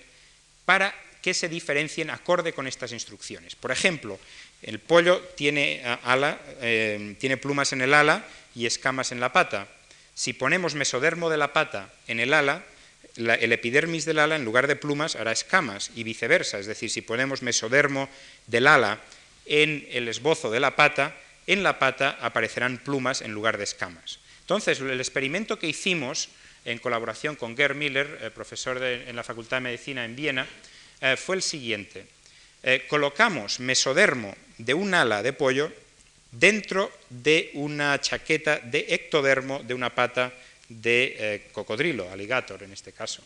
para que se diferencien acorde con estas instrucciones. Por ejemplo, el pollo tiene, ala, eh, tiene plumas en el ala y escamas en la pata. Si ponemos mesodermo de la pata en el ala, el epidermis del ala en lugar de plumas hará escamas y viceversa. Es decir, si ponemos mesodermo del ala en el esbozo de la pata, en la pata aparecerán plumas en lugar de escamas. Entonces, el experimento que hicimos en colaboración con Gerd Miller, eh, profesor en la Facultad de Medicina en Viena, eh, fue el siguiente. colocamos mesodermo de un ala de pollo dentro de una chaqueta de ectodermo de una pata de cocodrilo, alligator en este caso.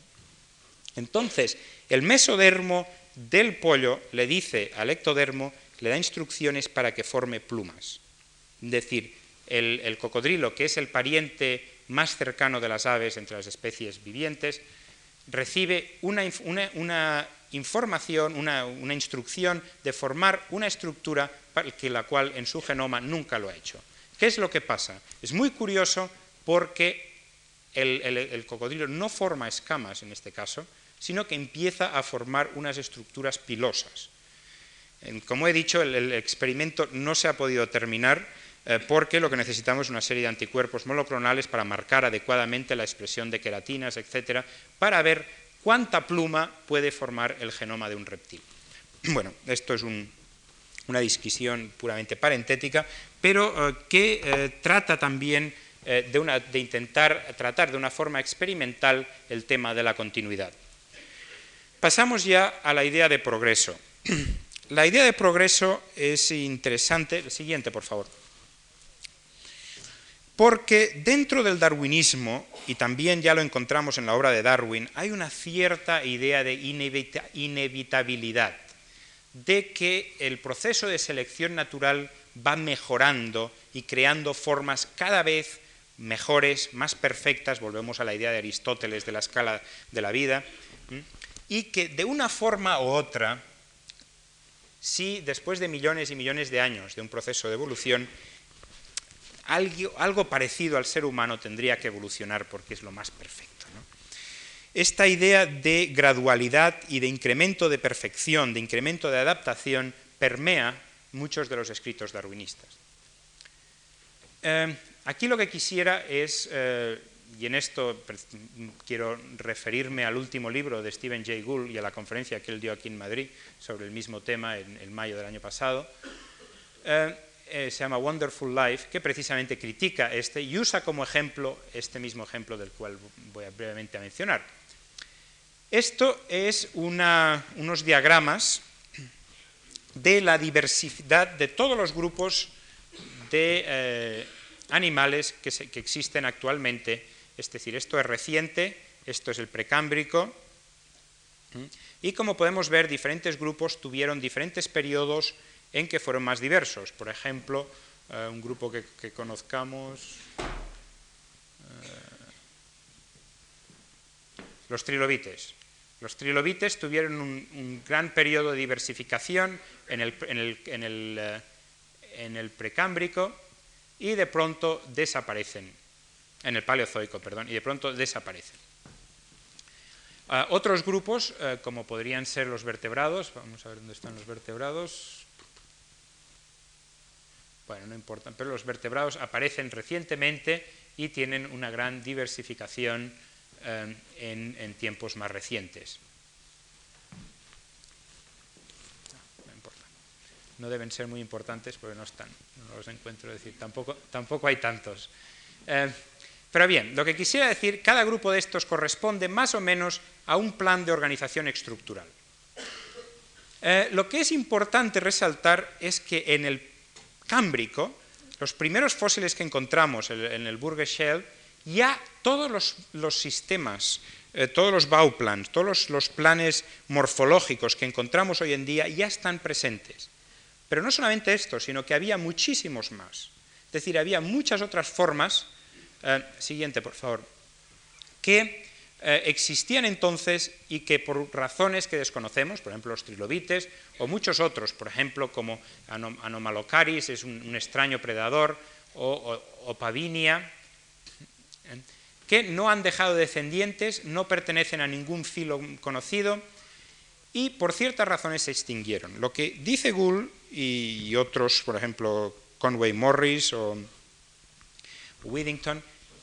Entonces, el mesodermo del pollo le dice al ectodermo, le da instrucciones para que forme plumas. Es decir, el, cocodrilo, que es el pariente más cercano de las aves entre las especies vivientes, recibe una, información, una, instrucción de formar una estructura que la cual en su genoma nunca lo ha hecho. ¿Qué es lo que pasa? Es muy curioso porque el cocodrilo no forma escamas en este caso, sino que empieza a formar unas estructuras pilosas. Como he dicho, el, experimento no se ha podido terminar eh, porque lo que necesitamos es una serie de anticuerpos monoclonales para marcar adecuadamente la expresión de queratinas, etcétera, para ver cuánta pluma puede formar el genoma de un reptil. Bueno, esto es una disquisición puramente parentética, pero eh, que eh, trata también de, de intentar tratar de una forma experimental el tema de la continuidad. Pasamos ya a la idea de progreso. La idea de progreso es interesante. Siguiente, por favor. Porque dentro del darwinismo, y también ya lo encontramos en la obra de Darwin, hay una cierta idea de inevitabilidad, de que el proceso de selección natural va mejorando y creando formas cada vez mejores, más perfectas, volvemos a la idea de Aristóteles de la escala de la vida, y que de una forma u otra, si después de millones y millones de años de un proceso de evolución, algo, parecido al ser humano tendría que evolucionar porque es lo más perfecto. Esta idea de gradualidad y de incremento de perfección, de incremento de adaptación, permea muchos de los escritos darwinistas. Eh, aquí lo que quisiera es eh, y en esto quiero referirme al último libro de Stephen Jay Gould y a la conferencia que él dio aquí en Madrid sobre el mismo tema en, mayo del año pasado, eh, eh, se llama Wonderful Life, que precisamente critica este y usa como ejemplo este mismo ejemplo del cual voy a brevemente a mencionar. Esto es unos diagramas de la diversidad de todos los grupos de eh, animales que, que existen actualmente es decir, esto es reciente, esto es el precámbrico, y como podemos ver, diferentes grupos tuvieron diferentes periodos en que fueron más diversos. Por ejemplo, eh, un grupo que, conozcamos, eh, los trilobites. Los trilobites tuvieron un, gran periodo de diversificación en el, eh, en el precámbrico y de pronto desaparecen en el Paleozoico, perdón, y de pronto desaparecen. Otros grupos, como podrían ser los vertebrados, vamos a ver dónde están los vertebrados. Bueno, no importa, pero los vertebrados aparecen recientemente y tienen una gran diversificación eh, en, tiempos más recientes. No, importa. No deben ser muy importantes porque no están, no los encuentro, decir, tampoco, tampoco hay tantos. Eh, pero bien, lo que quisiera decir, cada grupo de estos corresponde más o menos a un plan de organización estructural. Eh, lo que es importante resaltar es que en el Cámbrico, los primeros fósiles que encontramos en el Burger Shell, ya todos los, sistemas, eh, todos los Bauplans, todos los, planes morfológicos que encontramos hoy en día ya están presentes. Pero no solamente esto, sino que había muchísimos más. Es decir, había muchas otras formas eh, siguiente, por favor. Que eh, existían entonces y que por razones que desconocemos, por ejemplo los trilobites o muchos otros, por ejemplo como Anomalocaris, es un, extraño predador, o, Pavinia, que no han dejado descendientes, no pertenecen a ningún filo conocido y por ciertas razones se extinguieron. Lo que dice Gould y otros, por ejemplo Conway Morris o Whittington,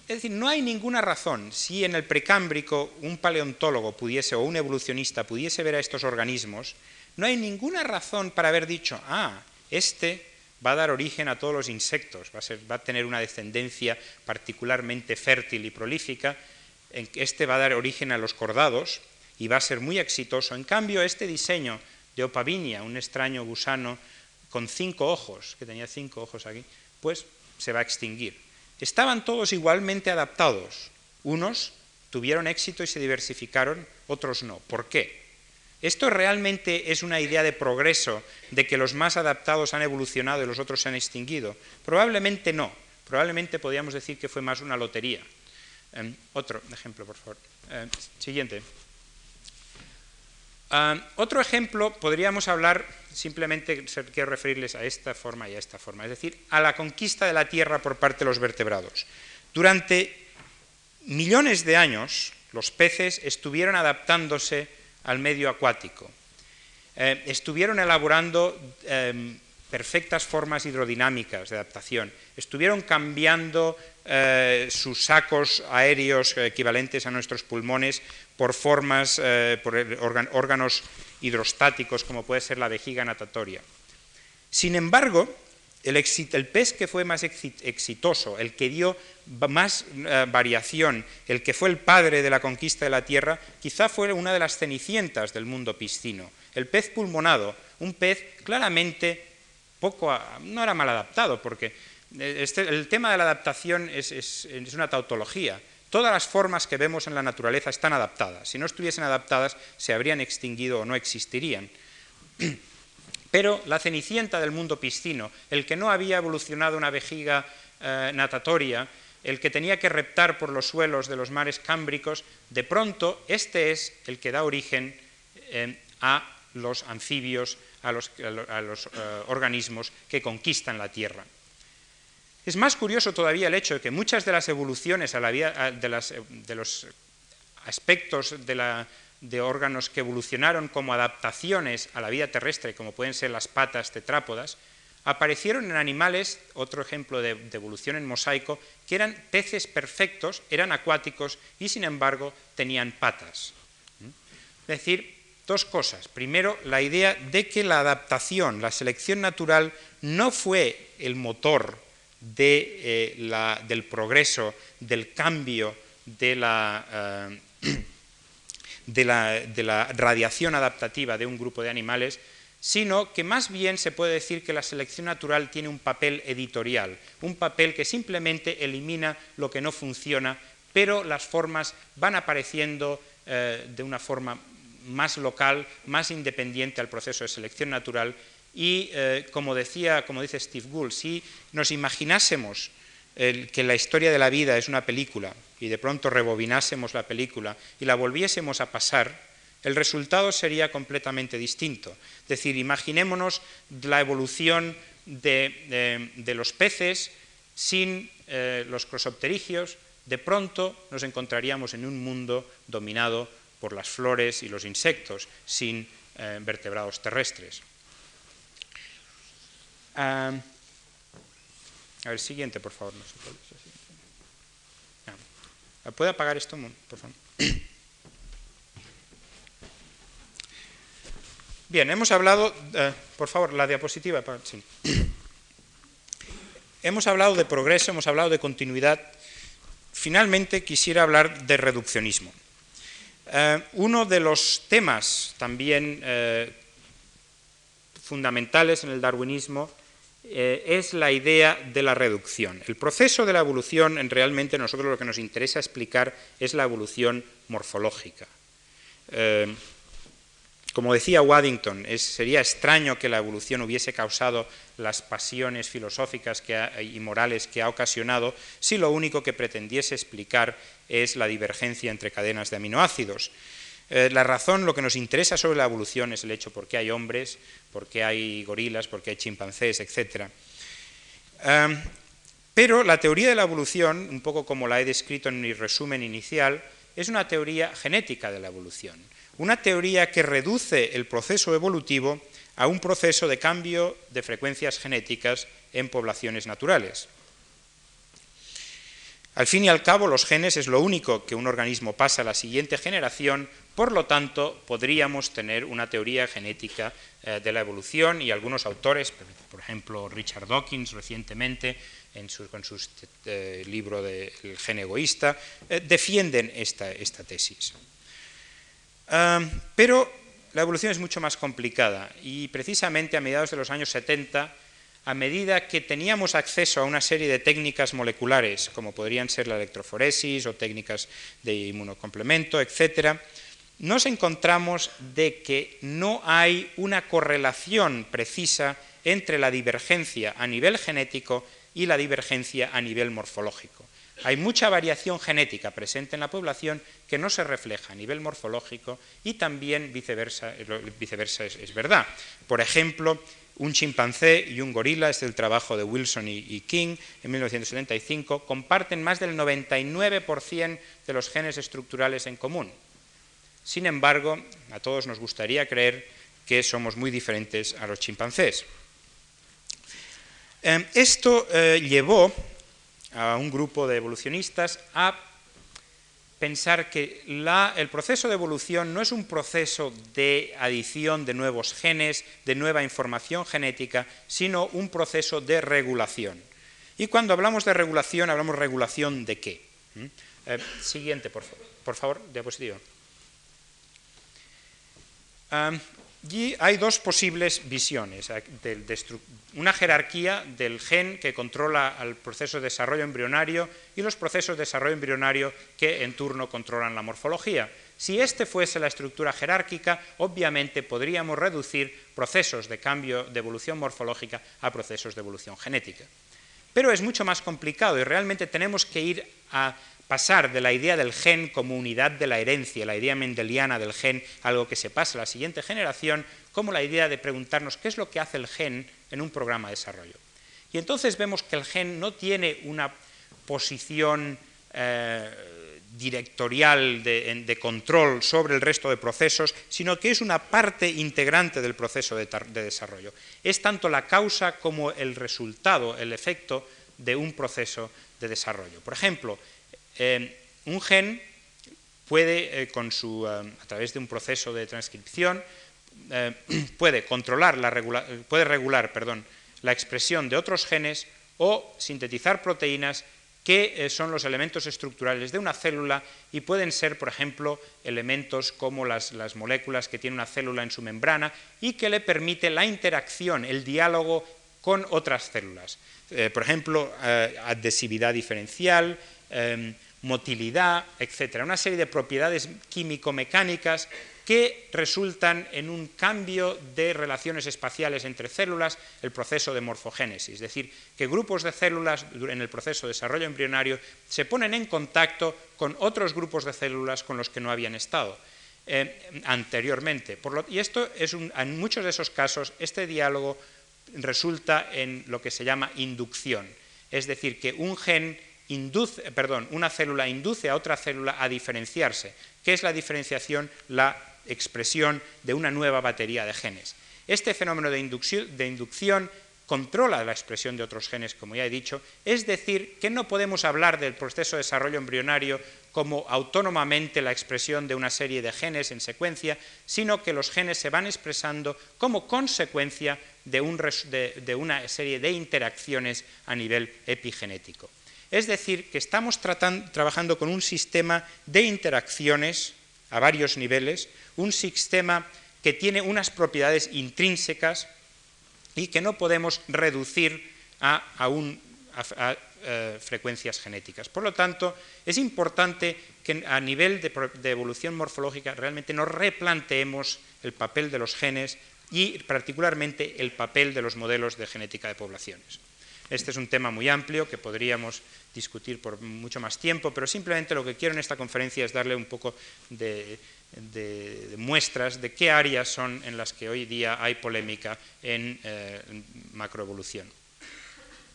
es decir, no hay ninguna razón, si en el precámbrico un paleontólogo pudiese o un evolucionista pudiese ver a estos organismos, no hay ninguna razón para haber dicho, ah, este va a dar origen a todos los insectos, va a, tener una descendencia particularmente fértil y prolífica, este va a dar origen a los cordados y va a ser muy exitoso. En cambio, este diseño de Opavinia, un extraño gusano con cinco ojos, que tenía cinco ojos aquí, pues se va a extinguir. Estaban todos igualmente adaptados. Unos tuvieron éxito y se diversificaron, otros no. ¿Por qué? ¿Esto realmente es una idea de progreso, de que los más adaptados han evolucionado y los otros se han extinguido? Probablemente no. Probablemente podríamos decir que fue más una lotería. Em, otro ejemplo, por favor. Em, siguiente. Otro ejemplo, podríamos hablar, simplemente quiero referirles a esta forma y a esta forma, es decir, a la conquista de la Tierra por parte de los vertebrados. Durante millones de años, los peces estuvieron adaptándose al medio acuático. Eh, estuvieron elaborando em, perfectas formas hidrodinámicas de adaptación. Estuvieron cambiando eh, sus sacos aéreos equivalentes a nuestros pulmones por formas, eh, por órganos hidrostáticos, como puede ser la vejiga natatoria. Sin embargo, el, pez que fue más exitoso, el que dio más eh, variación, el que fue el padre de la conquista de la Tierra, quizá fue una de las cenicientas del mundo piscino. El pez pulmonado, un pez claramente poco, no era mal adaptado, porque eh, este, el tema de la adaptación es, es una tautología. Todas las formas que vemos en la naturaleza están adaptadas. Si no estuviesen adaptadas, se habrían extinguido o no existirían. Pero la cenicienta del mundo piscino, el que no había evolucionado una vejiga eh, natatoria, el que tenía que reptar por los suelos de los mares cámbricos, de pronto este es el que da origen eh, a los anfibios, a los, eh, organismos que conquistan la Tierra. Es más curioso todavía el hecho de que muchas de las evoluciones a la de los aspectos de de órganos que evolucionaron como adaptaciones a la vida terrestre, como pueden ser las patas tetrápodas, aparecieron en animales, otro ejemplo de, evolución en mosaico, que eran peces perfectos, eran acuáticos y sin embargo tenían patas. Es decir, dos cosas. Primero, la idea de que la adaptación, la selección natural, no fue el motor eh, del progreso, del cambio de la... Eh, de la, radiación adaptativa de un grupo de animales, sino que más bien se puede decir que la selección natural tiene un papel editorial, un papel que simplemente elimina lo que no funciona, pero las formas van apareciendo eh, de una forma más local, más independiente al proceso de selección natural y, eh, como, decía, como dice Steve Gould, si nos imaginásemos que la historia de la vida es una película y de pronto rebobinásemos la película y la volviésemos a pasar, el resultado sería completamente distinto. Es decir, imaginémonos la evolución de, los peces sin eh, los crosopterigios, de pronto nos encontraríamos en un mundo dominado por las flores y los insectos, sin eh, vertebrados terrestres. A ver, siguiente, por favor. No ¿Puede apagar esto, por favor? Bien, hemos hablado, eh, por favor, la diapositiva. Hemos hablado de progreso, hemos hablado de continuidad. Finalmente quisiera hablar de reduccionismo. Eh, uno de los temas también eh, fundamentales en el darwinismo eh, es la idea de la reducción. El proceso de la evolución, en realmente nosotros lo que nos interesa explicar es la evolución morfológica. Eh, como decía Waddington, sería extraño que la evolución hubiese causado las pasiones filosóficas y morales que ha ocasionado si lo único que pretendiese explicar es la divergencia entre cadenas de aminoácidos. Eh, la razón, lo que nos interesa sobre la evolución es el hecho por qué hay hombres, por qué hay gorilas, por qué hay chimpancés, etc. pero la teoría de la evolución, un poco como la he descrito en mi resumen inicial, es una teoría genética de la evolución, una teoría que reduce el proceso evolutivo a un proceso de cambio de frecuencias genéticas en poblaciones naturales. Al fin y al cabo, los genes es lo único que un organismo pasa a la siguiente generación, por lo tanto, podríamos tener una teoría genética eh, de la evolución y algunos autores, por ejemplo Richard Dawkins recientemente, en su, con su eh, libro de El gen egoísta, eh, defienden esta, tesis. pero la evolución es mucho más complicada y precisamente a mediados de los años 70, a medida que teníamos acceso a una serie de técnicas moleculares, como podrían ser la electroforesis o técnicas de inmunocomplemento, etc., nos encontramos de que no hay una correlación precisa entre la divergencia a nivel genético y la divergencia a nivel morfológico. Hay mucha variación genética presente en la población que no se refleja a nivel morfológico y también viceversa, viceversa es, verdad. Por ejemplo, un chimpancé y un gorila, es el trabajo de Wilson y, King en 1975, comparten más del 99% de los genes estructurales en común. Sin embargo, a todos nos gustaría creer que somos muy diferentes a los chimpancés. Em, esto eh, llevó a un grupo de evolucionistas a pensar que el proceso de evolución no es un proceso de adición de nuevos genes, de nueva información genética, sino un proceso de regulación. Y cuando hablamos de regulación, hablamos regulación de qué. ¿Mm? Eh, siguiente, por favor, diapositiva. Y hay dos posibles visiones, eh, una jerarquía del gen que controla el proceso de desarrollo embrionario y los procesos de desarrollo embrionario que en turno controlan la morfología. Si este fuese la estructura jerárquica, obviamente podríamos reducir procesos de cambio de evolución morfológica a procesos de evolución genética. Pero es mucho más complicado y realmente tenemos que ir a pasar de la idea del gen como unidad de la herencia, la idea mendeliana del gen, algo que se pasa a la siguiente generación, como la idea de preguntarnos qué es lo que hace el gen en un programa de desarrollo. Y entonces vemos que el gen no tiene una posición eh, directorial de, control sobre el resto de procesos, sino que es una parte integrante del proceso de, desarrollo. Es tanto la causa como el resultado, el efecto de un proceso de desarrollo. Por ejemplo, eh, un gen puede, eh, eh, a través de un proceso de transcripción, puede, controlar la puede regular perdón, la expresión de otros genes o sintetizar proteínas que son los elementos estructurales de una célula y pueden ser, por ejemplo, elementos como las, moléculas que tiene una célula en su membrana y que le permite la interacción, el diálogo con otras células. por ejemplo, adhesividad diferencial, em, motilidad, etcétera, una serie de propiedades químico-mecánicas que resultan en un cambio de relaciones espaciales entre células, el proceso de morfogénesis, es decir, que grupos de células en el proceso de desarrollo embrionario se ponen en contacto con otros grupos de células con los que no habían estado eh, anteriormente. y esto es en muchos de esos casos, este diálogo resulta en lo que se llama inducción, es decir, que un gen induce, perdón, una célula induce a otra célula a diferenciarse. ¿Qué es la diferenciación? La expresión de una nueva batería de genes. Este fenómeno de inducción, controla la expresión de otros genes, como ya he dicho, es decir, que no podemos hablar del proceso de desarrollo embrionario como autónomamente la expresión de una serie de genes en secuencia, sino que los genes se van expresando como consecuencia de una serie de interacciones a nivel epigenético. Es decir, que estamos trabajando con un sistema de interacciones a varios niveles, un sistema que tiene unas propiedades intrínsecas y que no podemos reducir a, eh, frecuencias genéticas. Por lo tanto, es importante que a nivel de evolución morfológica realmente nos replanteemos el papel de los genes y particularmente el papel de los modelos de genética de poblaciones. Este es un tema muy amplio que podríamos discutir por mucho más tiempo, pero simplemente lo que quiero en esta conferencia es darle un poco de, muestras de qué áreas son en las que hoy día hay polémica en eh, macroevolución.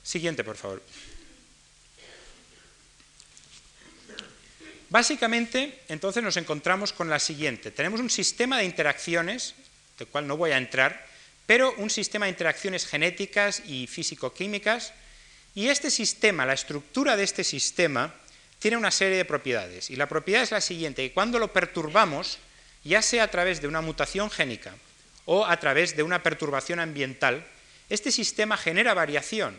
Siguiente, por favor. Básicamente, entonces nos encontramos con la siguiente. Tenemos un sistema de interacciones, del cual no voy a entrar, pero un sistema de interacciones genéticas y físico-químicas, y este sistema, la estructura de este sistema, tiene una serie de propiedades. Y la propiedad es la siguiente, que cuando lo perturbamos, ya sea a través de una mutación génica o a través de una perturbación ambiental, este sistema genera variación,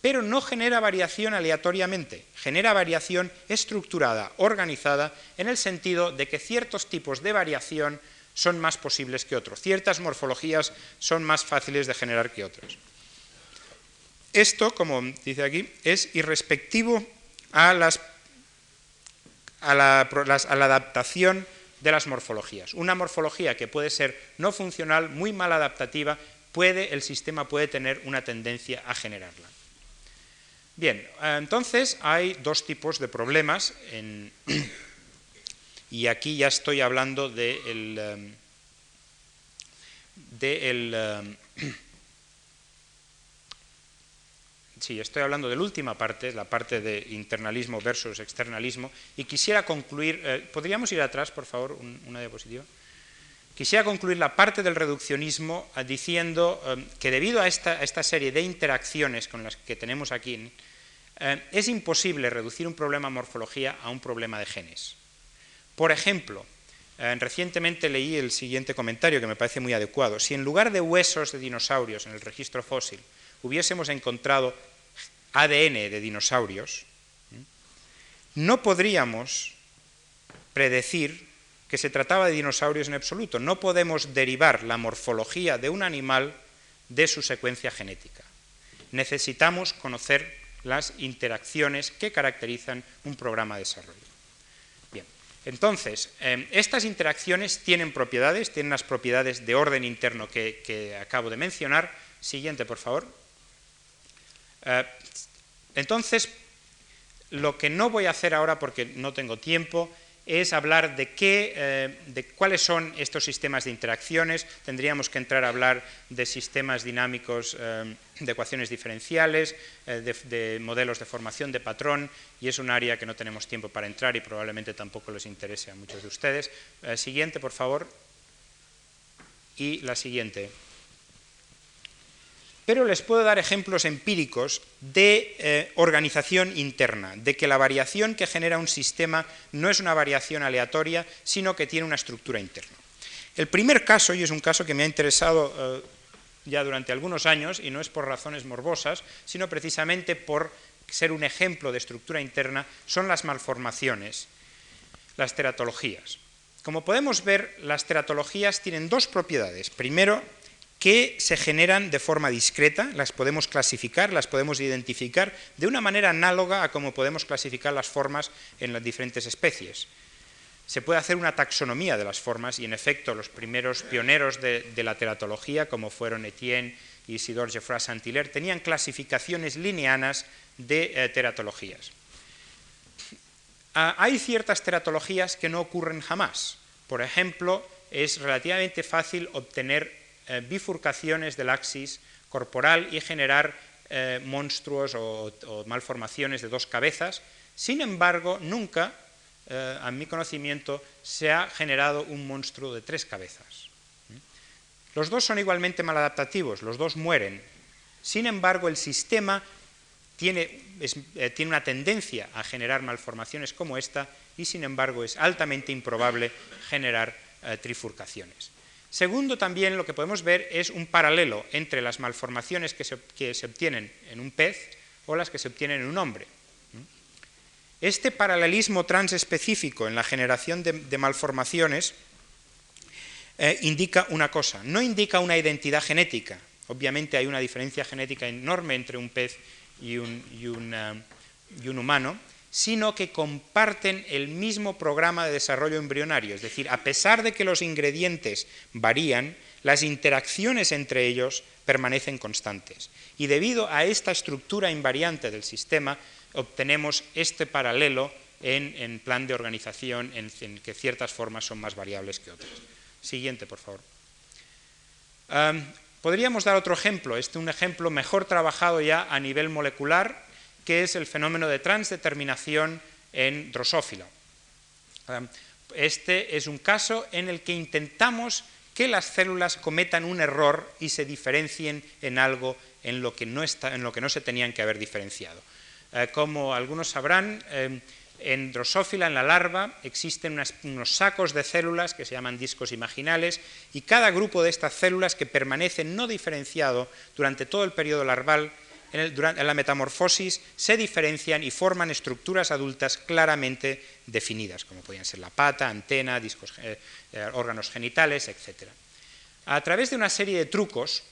pero no genera variación aleatoriamente, genera variación estructurada, organizada, en el sentido de que ciertos tipos de variación son más posibles que otros, ciertas morfologías son más fáciles de generar que otras. Esto, como dice aquí, es irrespectivo a, la, adaptación de las morfologías. Una morfología que puede ser no funcional, muy mal adaptativa, puede, el sistema puede tener una tendencia a generarla. Bien, entonces hay dos tipos de problemas, y aquí ya estoy hablando de el, de el Sí, estoy hablando de la última parte, la parte de internalismo versus externalismo, y quisiera concluir, eh, ¿podríamos ir atrás, por favor, una diapositiva? Quisiera concluir la parte del reduccionismo eh, diciendo eh, que debido a esta, serie de interacciones con las que tenemos aquí, es imposible reducir un problema de morfología a un problema de genes. Por ejemplo, recientemente leí el siguiente comentario que me parece muy adecuado. Si en lugar de huesos de dinosaurios en el registro fósil hubiésemos encontrado ADN de dinosaurios, no podríamos predecir que se trataba de dinosaurios en absoluto. No podemos derivar la morfología de un animal de su secuencia genética. Necesitamos conocer las interacciones que caracterizan un programa de desarrollo. Entonces, eh, estas interacciones tienen propiedades, tienen las propiedades de orden interno que, acabo de mencionar. Siguiente, por favor. Eh, entonces, lo que no voy a hacer ahora porque no tengo tiempo es hablar de, qué, eh, de cuáles son estos sistemas de interacciones. Tendríamos que entrar a hablar de sistemas dinámicos eh, de ecuaciones diferenciales, eh, de, de, modelos de formación de patrón, y es un área que no tenemos tiempo para entrar y probablemente tampoco les interese a muchos de ustedes. siguiente, por favor. Y la siguiente pero les puedo dar ejemplos empíricos de eh, organización interna, de que la variación que genera un sistema no es una variación aleatoria, sino que tiene una estructura interna. El primer caso, y es un caso que me ha interesado eh, ya durante algunos años, y no es por razones morbosas, sino precisamente por ser un ejemplo de estructura interna, son las malformaciones, las teratologías. Como podemos ver, las teratologías tienen dos propiedades. Primero, que se generan de forma discreta, las podemos clasificar, las podemos identificar de una manera análoga a cómo podemos clasificar las formas en las diferentes especies. Se puede hacer una taxonomía de las formas y en efecto los primeros pioneros de, la teratología, como fueron Etienne y Isidore Geoffroy Saint-Hilaire, tenían clasificaciones lineanas de eh, teratologías. Ah, hay ciertas teratologías que no ocurren jamás. Por ejemplo, es relativamente fácil obtener eh, bifurcaciones del axis corporal y generar eh, monstruos o, malformaciones de dos cabezas. Sin embargo, nunca, eh, a mi conocimiento, se ha generado un monstruo de tres cabezas. Los dos son igualmente maladaptativos, los dos mueren. Sin embargo, el sistema tiene, tiene, una tendencia a generar malformaciones como esta y, sin embargo, es altamente improbable generar trifurcaciones. Segundo, también lo que podemos ver es un paralelo entre las malformaciones que se, obtienen en un pez o las que se obtienen en un hombre. Este paralelismo transespecífico en la generación de, malformaciones eh, indica una cosa, no indica una identidad genética. Obviamente hay una diferencia genética enorme entre un pez y un humano, sino que comparten el mismo programa de desarrollo embrionario. Es decir, a pesar de que los ingredientes varían, las interacciones entre ellos permanecen constantes. Y debido a esta estructura invariante del sistema, obtenemos este paralelo en, plan de organización en, que ciertas formas son más variables que otras. Siguiente, por favor. podríamos dar otro ejemplo, este un ejemplo mejor trabajado ya a nivel molecular, que es el fenómeno de transdeterminación en drosófila. Este es un caso en el que intentamos que las células cometan un error y se diferencien en algo en lo que no, está, en lo que no se tenían que haber diferenciado. Eh, como algunos sabrán, eh, en drosófila, en la larva, existen unos sacos de células que se llaman discos imaginales y cada grupo de estas células que permanece no diferenciado durante todo el periodo larval en, la metamorfosis se diferencian y forman estructuras adultas claramente definidas, como podían ser la pata, antena, discos, eh, eh, órganos genitales, etc. A través de una serie de trucos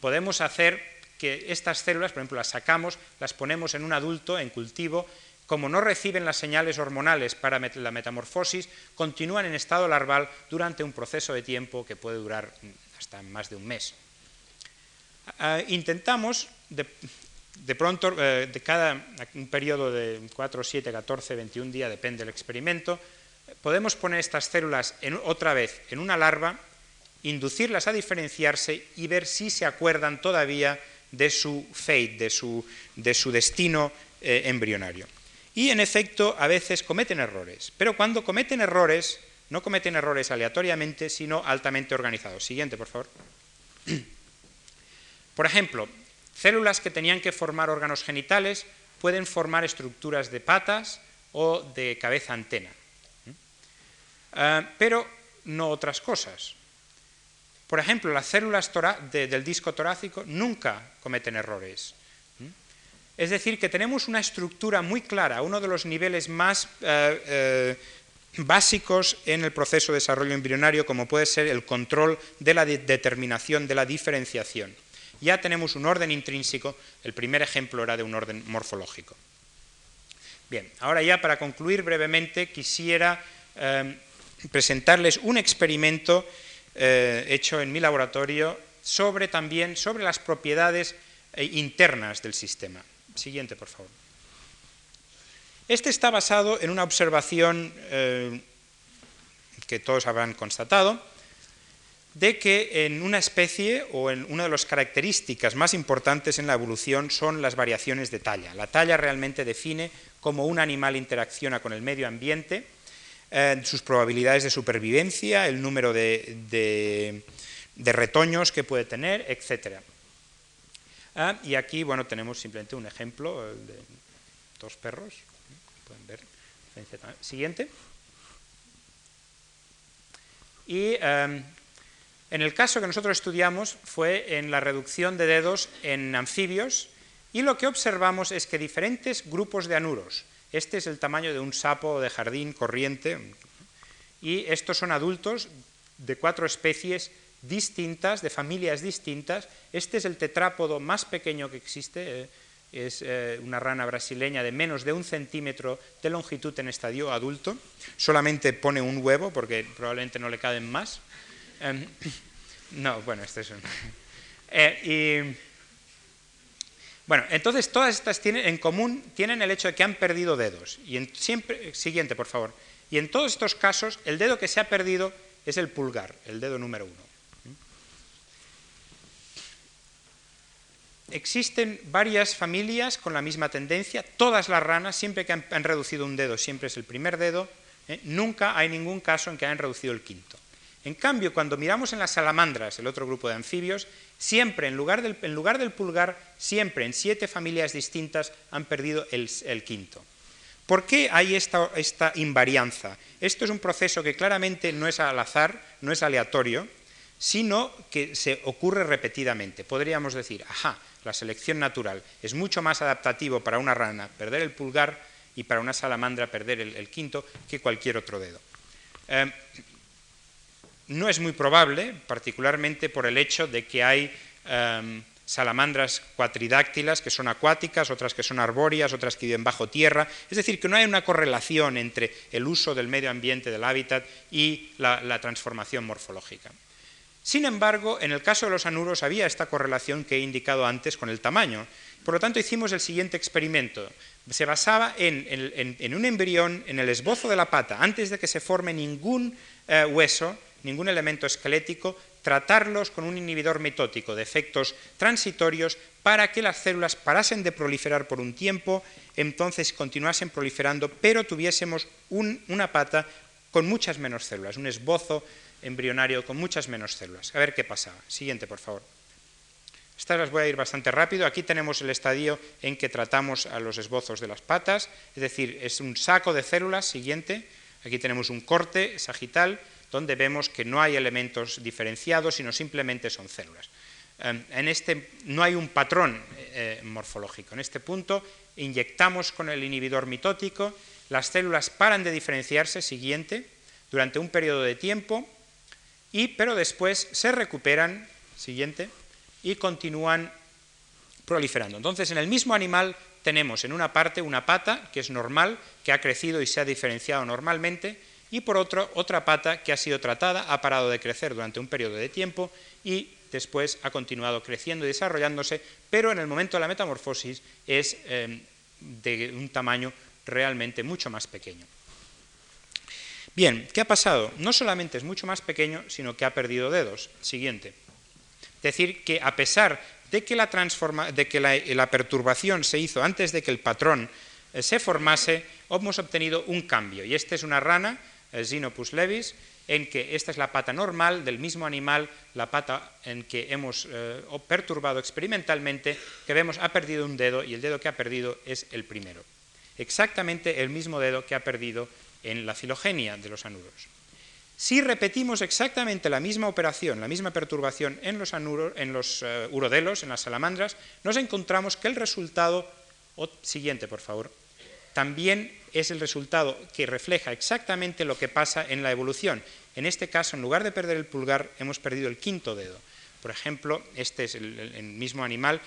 podemos hacer que estas células, por ejemplo, las sacamos, las ponemos en un adulto en cultivo, como no reciben las señales hormonales para la metamorfosis, continúan en estado larval durante un proceso de tiempo que puede durar hasta más de un mes. Ah, intentamos, pronto, eh, de cada un periodo de 4, 7, 14, 21 días, depende del experimento, podemos poner estas células otra vez en una larva, inducirlas a diferenciarse y ver si se acuerdan todavía de su fate, de su, destino eh, embrionario. Y en efecto, a veces cometen errores, pero cuando cometen errores, no cometen errores aleatoriamente, sino altamente organizados. Siguiente, por favor. Por ejemplo, células que tenían que formar órganos genitales pueden formar estructuras de patas o de cabeza antena, ah, pero no otras cosas. Por ejemplo, las células del disco torácico nunca cometen errores. Es decir, que tenemos una estructura muy clara, uno de los niveles más eh, eh, básicos en el proceso de desarrollo embrionario, como puede ser el control de la determinación de la diferenciación ya tenemos un orden intrínseco, el primer ejemplo era de un orden morfológico. Bien, ahora ya para concluir brevemente quisiera eh, presentarles un experimento eh, hecho en mi laboratorio sobre también sobre las propiedades eh, internas del sistema. Siguiente, por favor. Este está basado en una observación que todos habrán constatado, de que en una especie o en una de las características más importantes en la evolución son las variaciones de talla. La talla realmente define cómo un animal interacciona con el medio ambiente, eh, sus probabilidades de supervivencia, el número de, retoños que puede tener, etc. Ah, y aquí bueno, tenemos simplemente un ejemplo de dos perros. Pueden ver. Siguiente. Y em, en el caso que nosotros estudiamos fue en la reducción de dedos en anfibios y lo que observamos es que diferentes grupos de anuros, este es el tamaño de un sapo de jardín corriente, y estos son adultos de cuatro especies distintas, de familias distintas. Este es el tetrápodo más pequeño que existe, eh, es eh, una rana brasileña de menos de un centímetro de longitud en estadio adulto, solamente pone un huevo porque probablemente no le caben más. Em, no, bueno, este es un... Eh, bueno, entonces todas estas tienen en común tienen el hecho de que han perdido dedos. Y en, siempre, siguiente, por favor. Y en todos estos casos, el dedo que se ha perdido es el pulgar, el dedo número uno. Existen varias familias con la misma tendencia. Todas las ranas, siempre que han, reducido un dedo, siempre es el primer dedo. ¿eh? Nunca hay ningún caso en que hayan reducido el quinto. En cambio, cuando miramos en las salamandras, el otro grupo de anfibios, siempre, en lugar del, pulgar, siempre en siete familias distintas han perdido el, quinto. ¿Por qué hay esta, invarianza? Esto es un proceso que claramente no es al azar, no es aleatorio, sino que se ocurre repetidamente. Podríamos decir, ajá, la selección natural es mucho más adaptativo para una rana perder el pulgar y para una salamandra perder el, quinto que cualquier otro dedo. Eh, no es muy probable, particularmente por el hecho de que hay em, salamandras cuatridáctilas que son acuáticas, otras que son arbóreas, otras que viven bajo tierra. Es decir, que no hay una correlación entre el uso del medio ambiente, del hábitat y la, transformación morfológica. Sin embargo, en el caso de los anuros había esta correlación que he indicado antes con el tamaño. Por lo tanto, hicimos el siguiente experimento. Se basaba en, un embrión, en el esbozo de la pata, antes de que se forme ningún eh, hueso, ningún elemento esquelético, tratarlos con un inhibidor mitótico de efectos transitorios para que las células parasen de proliferar por un tiempo, entonces continuasen proliferando, pero tuviésemos una pata con muchas menos células, un esbozo embrionario con muchas menos células. A ver qué pasaba. Siguiente, por favor. Estas las voy a ir bastante rápido. Aquí tenemos el estadio en que tratamos a los esbozos de las patas, es decir, es un saco de células. Siguiente. Aquí tenemos un corte sagital donde vemos que no hay elementos diferenciados, sino simplemente son células. Em, en este no hay un patrón eh, morfológico. En este punto inyectamos con el inhibidor mitótico, las células paran de diferenciarse, siguiente, durante un periodo de tiempo, y, pero después se recuperan, siguiente, y continúan proliferando. Entonces, en el mismo animal tenemos en una parte una pata que es normal, que ha crecido y se ha diferenciado normalmente, y por otro, otra pata que ha sido tratada, ha parado de crecer durante un periodo de tiempo y después ha continuado creciendo y desarrollándose, pero en el momento de la metamorfosis es eh, de un tamaño realmente mucho más pequeño. Bien, ¿qué ha pasado? No solamente es mucho más pequeño, sino que ha perdido dedos. Siguiente. Es decir, que a pesar de que la, de que la, perturbación se hizo antes de que el patrón eh, se formase, hemos obtenido un cambio. Y esta es una rana, Xenopus levis, en que esta es la pata normal del mismo animal, la pata en que hemos eh, perturbado experimentalmente, que vemos ha perdido un dedo y el dedo que ha perdido es el primero. Exactamente el mismo dedo que ha perdido en la filogenia de los anuros. Si repetimos exactamente la misma operación, la misma perturbación en los, en los eh, urodelos, en las salamandras, nos encontramos que el resultado, siguiente por favor, también es el resultado que refleja exactamente lo que pasa en la evolución. En este caso, en lugar de perder el pulgar, hemos perdido el quinto dedo. Por ejemplo, este es el, mismo animal,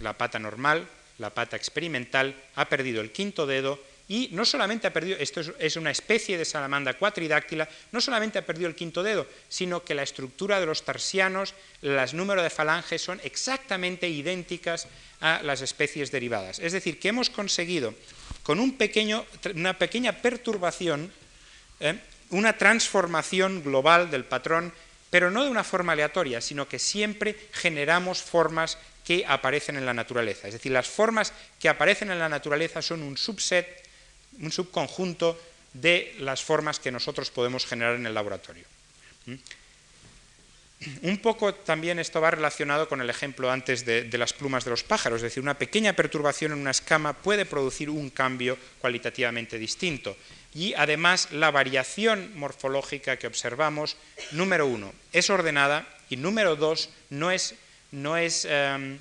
la pata normal, la pata experimental, ha perdido el quinto dedo y no solamente ha perdido, esto es una especie de salamandra cuatridáctila, no solamente ha perdido el quinto dedo, sino que la estructura de los tarsianos, el número de falanges son exactamente idénticas a las especies derivadas. Es decir, que hemos conseguido con una pequeña perturbación, ¿eh? una transformación global del patrón, pero no de una forma aleatoria, sino que siempre generamos formas que aparecen en la naturaleza. Es decir, las formas que aparecen en la naturaleza son un subset un subconjunto de las formas que nosotros podemos generar en el laboratorio. ¿Mm? Un poco también esto va relacionado con el ejemplo antes de, las plumas de los pájaros, es decir, una pequeña perturbación en una escama puede producir un cambio cualitativamente distinto. Y además la variación morfológica que observamos, número uno, es ordenada y número dos, no es, no es em,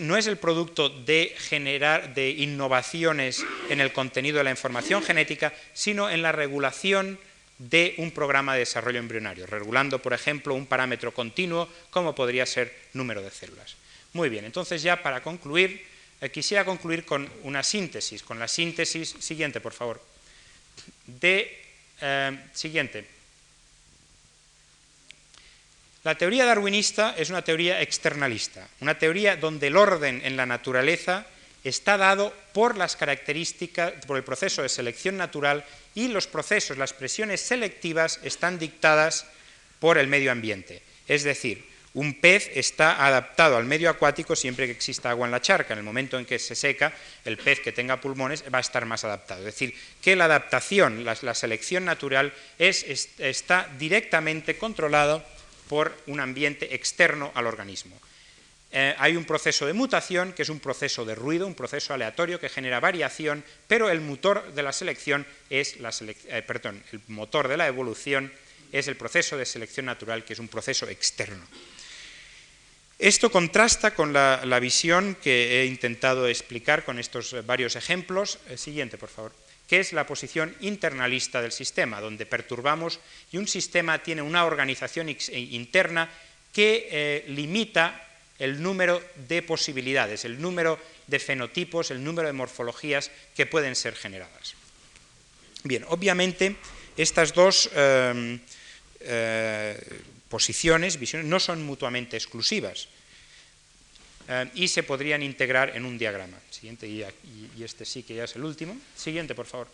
no es el producto de generar de innovaciones en el contenido de la información genética, sino en la regulación de un programa de desarrollo embrionario, regulando, por ejemplo, un parámetro continuo como podría ser número de células. Muy bien, entonces ya para concluir, eh, quisiera concluir con una síntesis, con la síntesis siguiente, por favor. De, eh, siguiente, la teoría darwinista es una teoría externalista, una teoría donde el orden en la naturaleza está dado por las características, por el proceso de selección natural y los procesos, las presiones selectivas están dictadas por el medio ambiente. Es decir, un pez está adaptado al medio acuático siempre que exista agua en la charca. En el momento en que se seca, el pez que tenga pulmones va a estar más adaptado. Es decir, que la adaptación, la, selección natural está directamente controlado por un ambiente externo al organismo. Eh, hay un proceso de mutación, que es un proceso de ruido, un proceso aleatorio que genera variación, pero el motor de la selección es la eh, perdón, el motor de la evolución es el proceso de selección natural, que es un proceso externo. Esto contrasta con la, visión que he intentado explicar con estos varios ejemplos. El siguiente, por favor que es la posición internalista del sistema, donde perturbamos y un sistema tiene una organización eh, interna que eh, limita el número de posibilidades, el número de fenotipos, el número de morfologías que pueden ser generadas. Bien, obviamente estas dos em, eh, posiciones, visiones, no son mutuamente exclusivas. Eh, y se podrían integrar en un diagrama. Siguiente, y, este sí que ya es el último. Siguiente, por favor.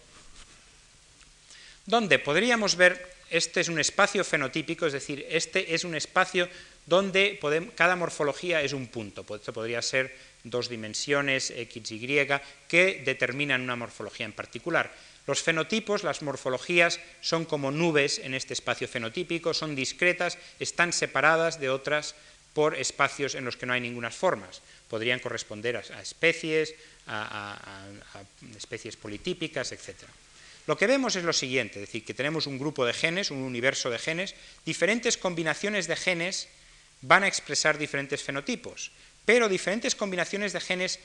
Donde podríamos ver, este es un espacio fenotípico, es decir, este es un espacio donde cada morfología es un punto. Esto podría ser dos dimensiones, x, y, que determinan una morfología en particular. Los fenotipos, las morfologías, son como nubes en este espacio fenotípico, son discretas, están separadas de otras por espacios en los que no hay ninguna formas. Podrían corresponder a, especies, a, especies politípicas, etc. Lo que vemos es lo siguiente, es decir, que tenemos un grupo de genes, un universo de genes, diferentes combinaciones de genes van a expresar diferentes fenotipos, pero diferentes combinaciones de genes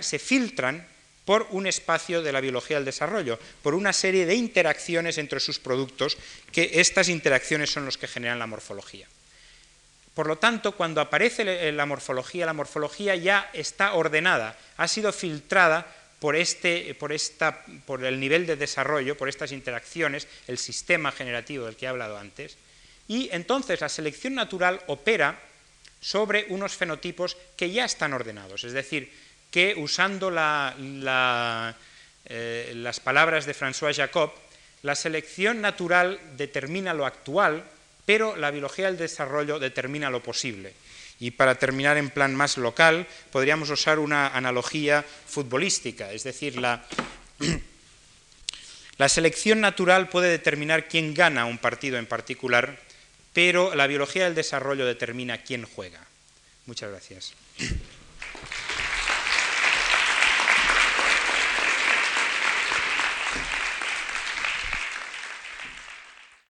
se filtran por un espacio de la biología del desarrollo, por una serie de interacciones entre sus productos, que estas interacciones son los que generan la morfología. Por lo tanto, cuando aparece la morfología, la morfología ya está ordenada, ha sido filtrada por, este, por, esta, por el nivel de desarrollo, por estas interacciones, el sistema generativo del que he hablado antes, y entonces la selección natural opera sobre unos fenotipos que ya están ordenados, es decir, que usando eh, las palabras de François Jacob, la selección natural determina lo actual, pero la biología del desarrollo determina lo posible. Y para terminar en plan más local, podríamos usar una analogía futbolística, es decir, la, la selección natural puede determinar quién gana un partido en particular, pero la biología del desarrollo determina quién juega. Muchas gracias.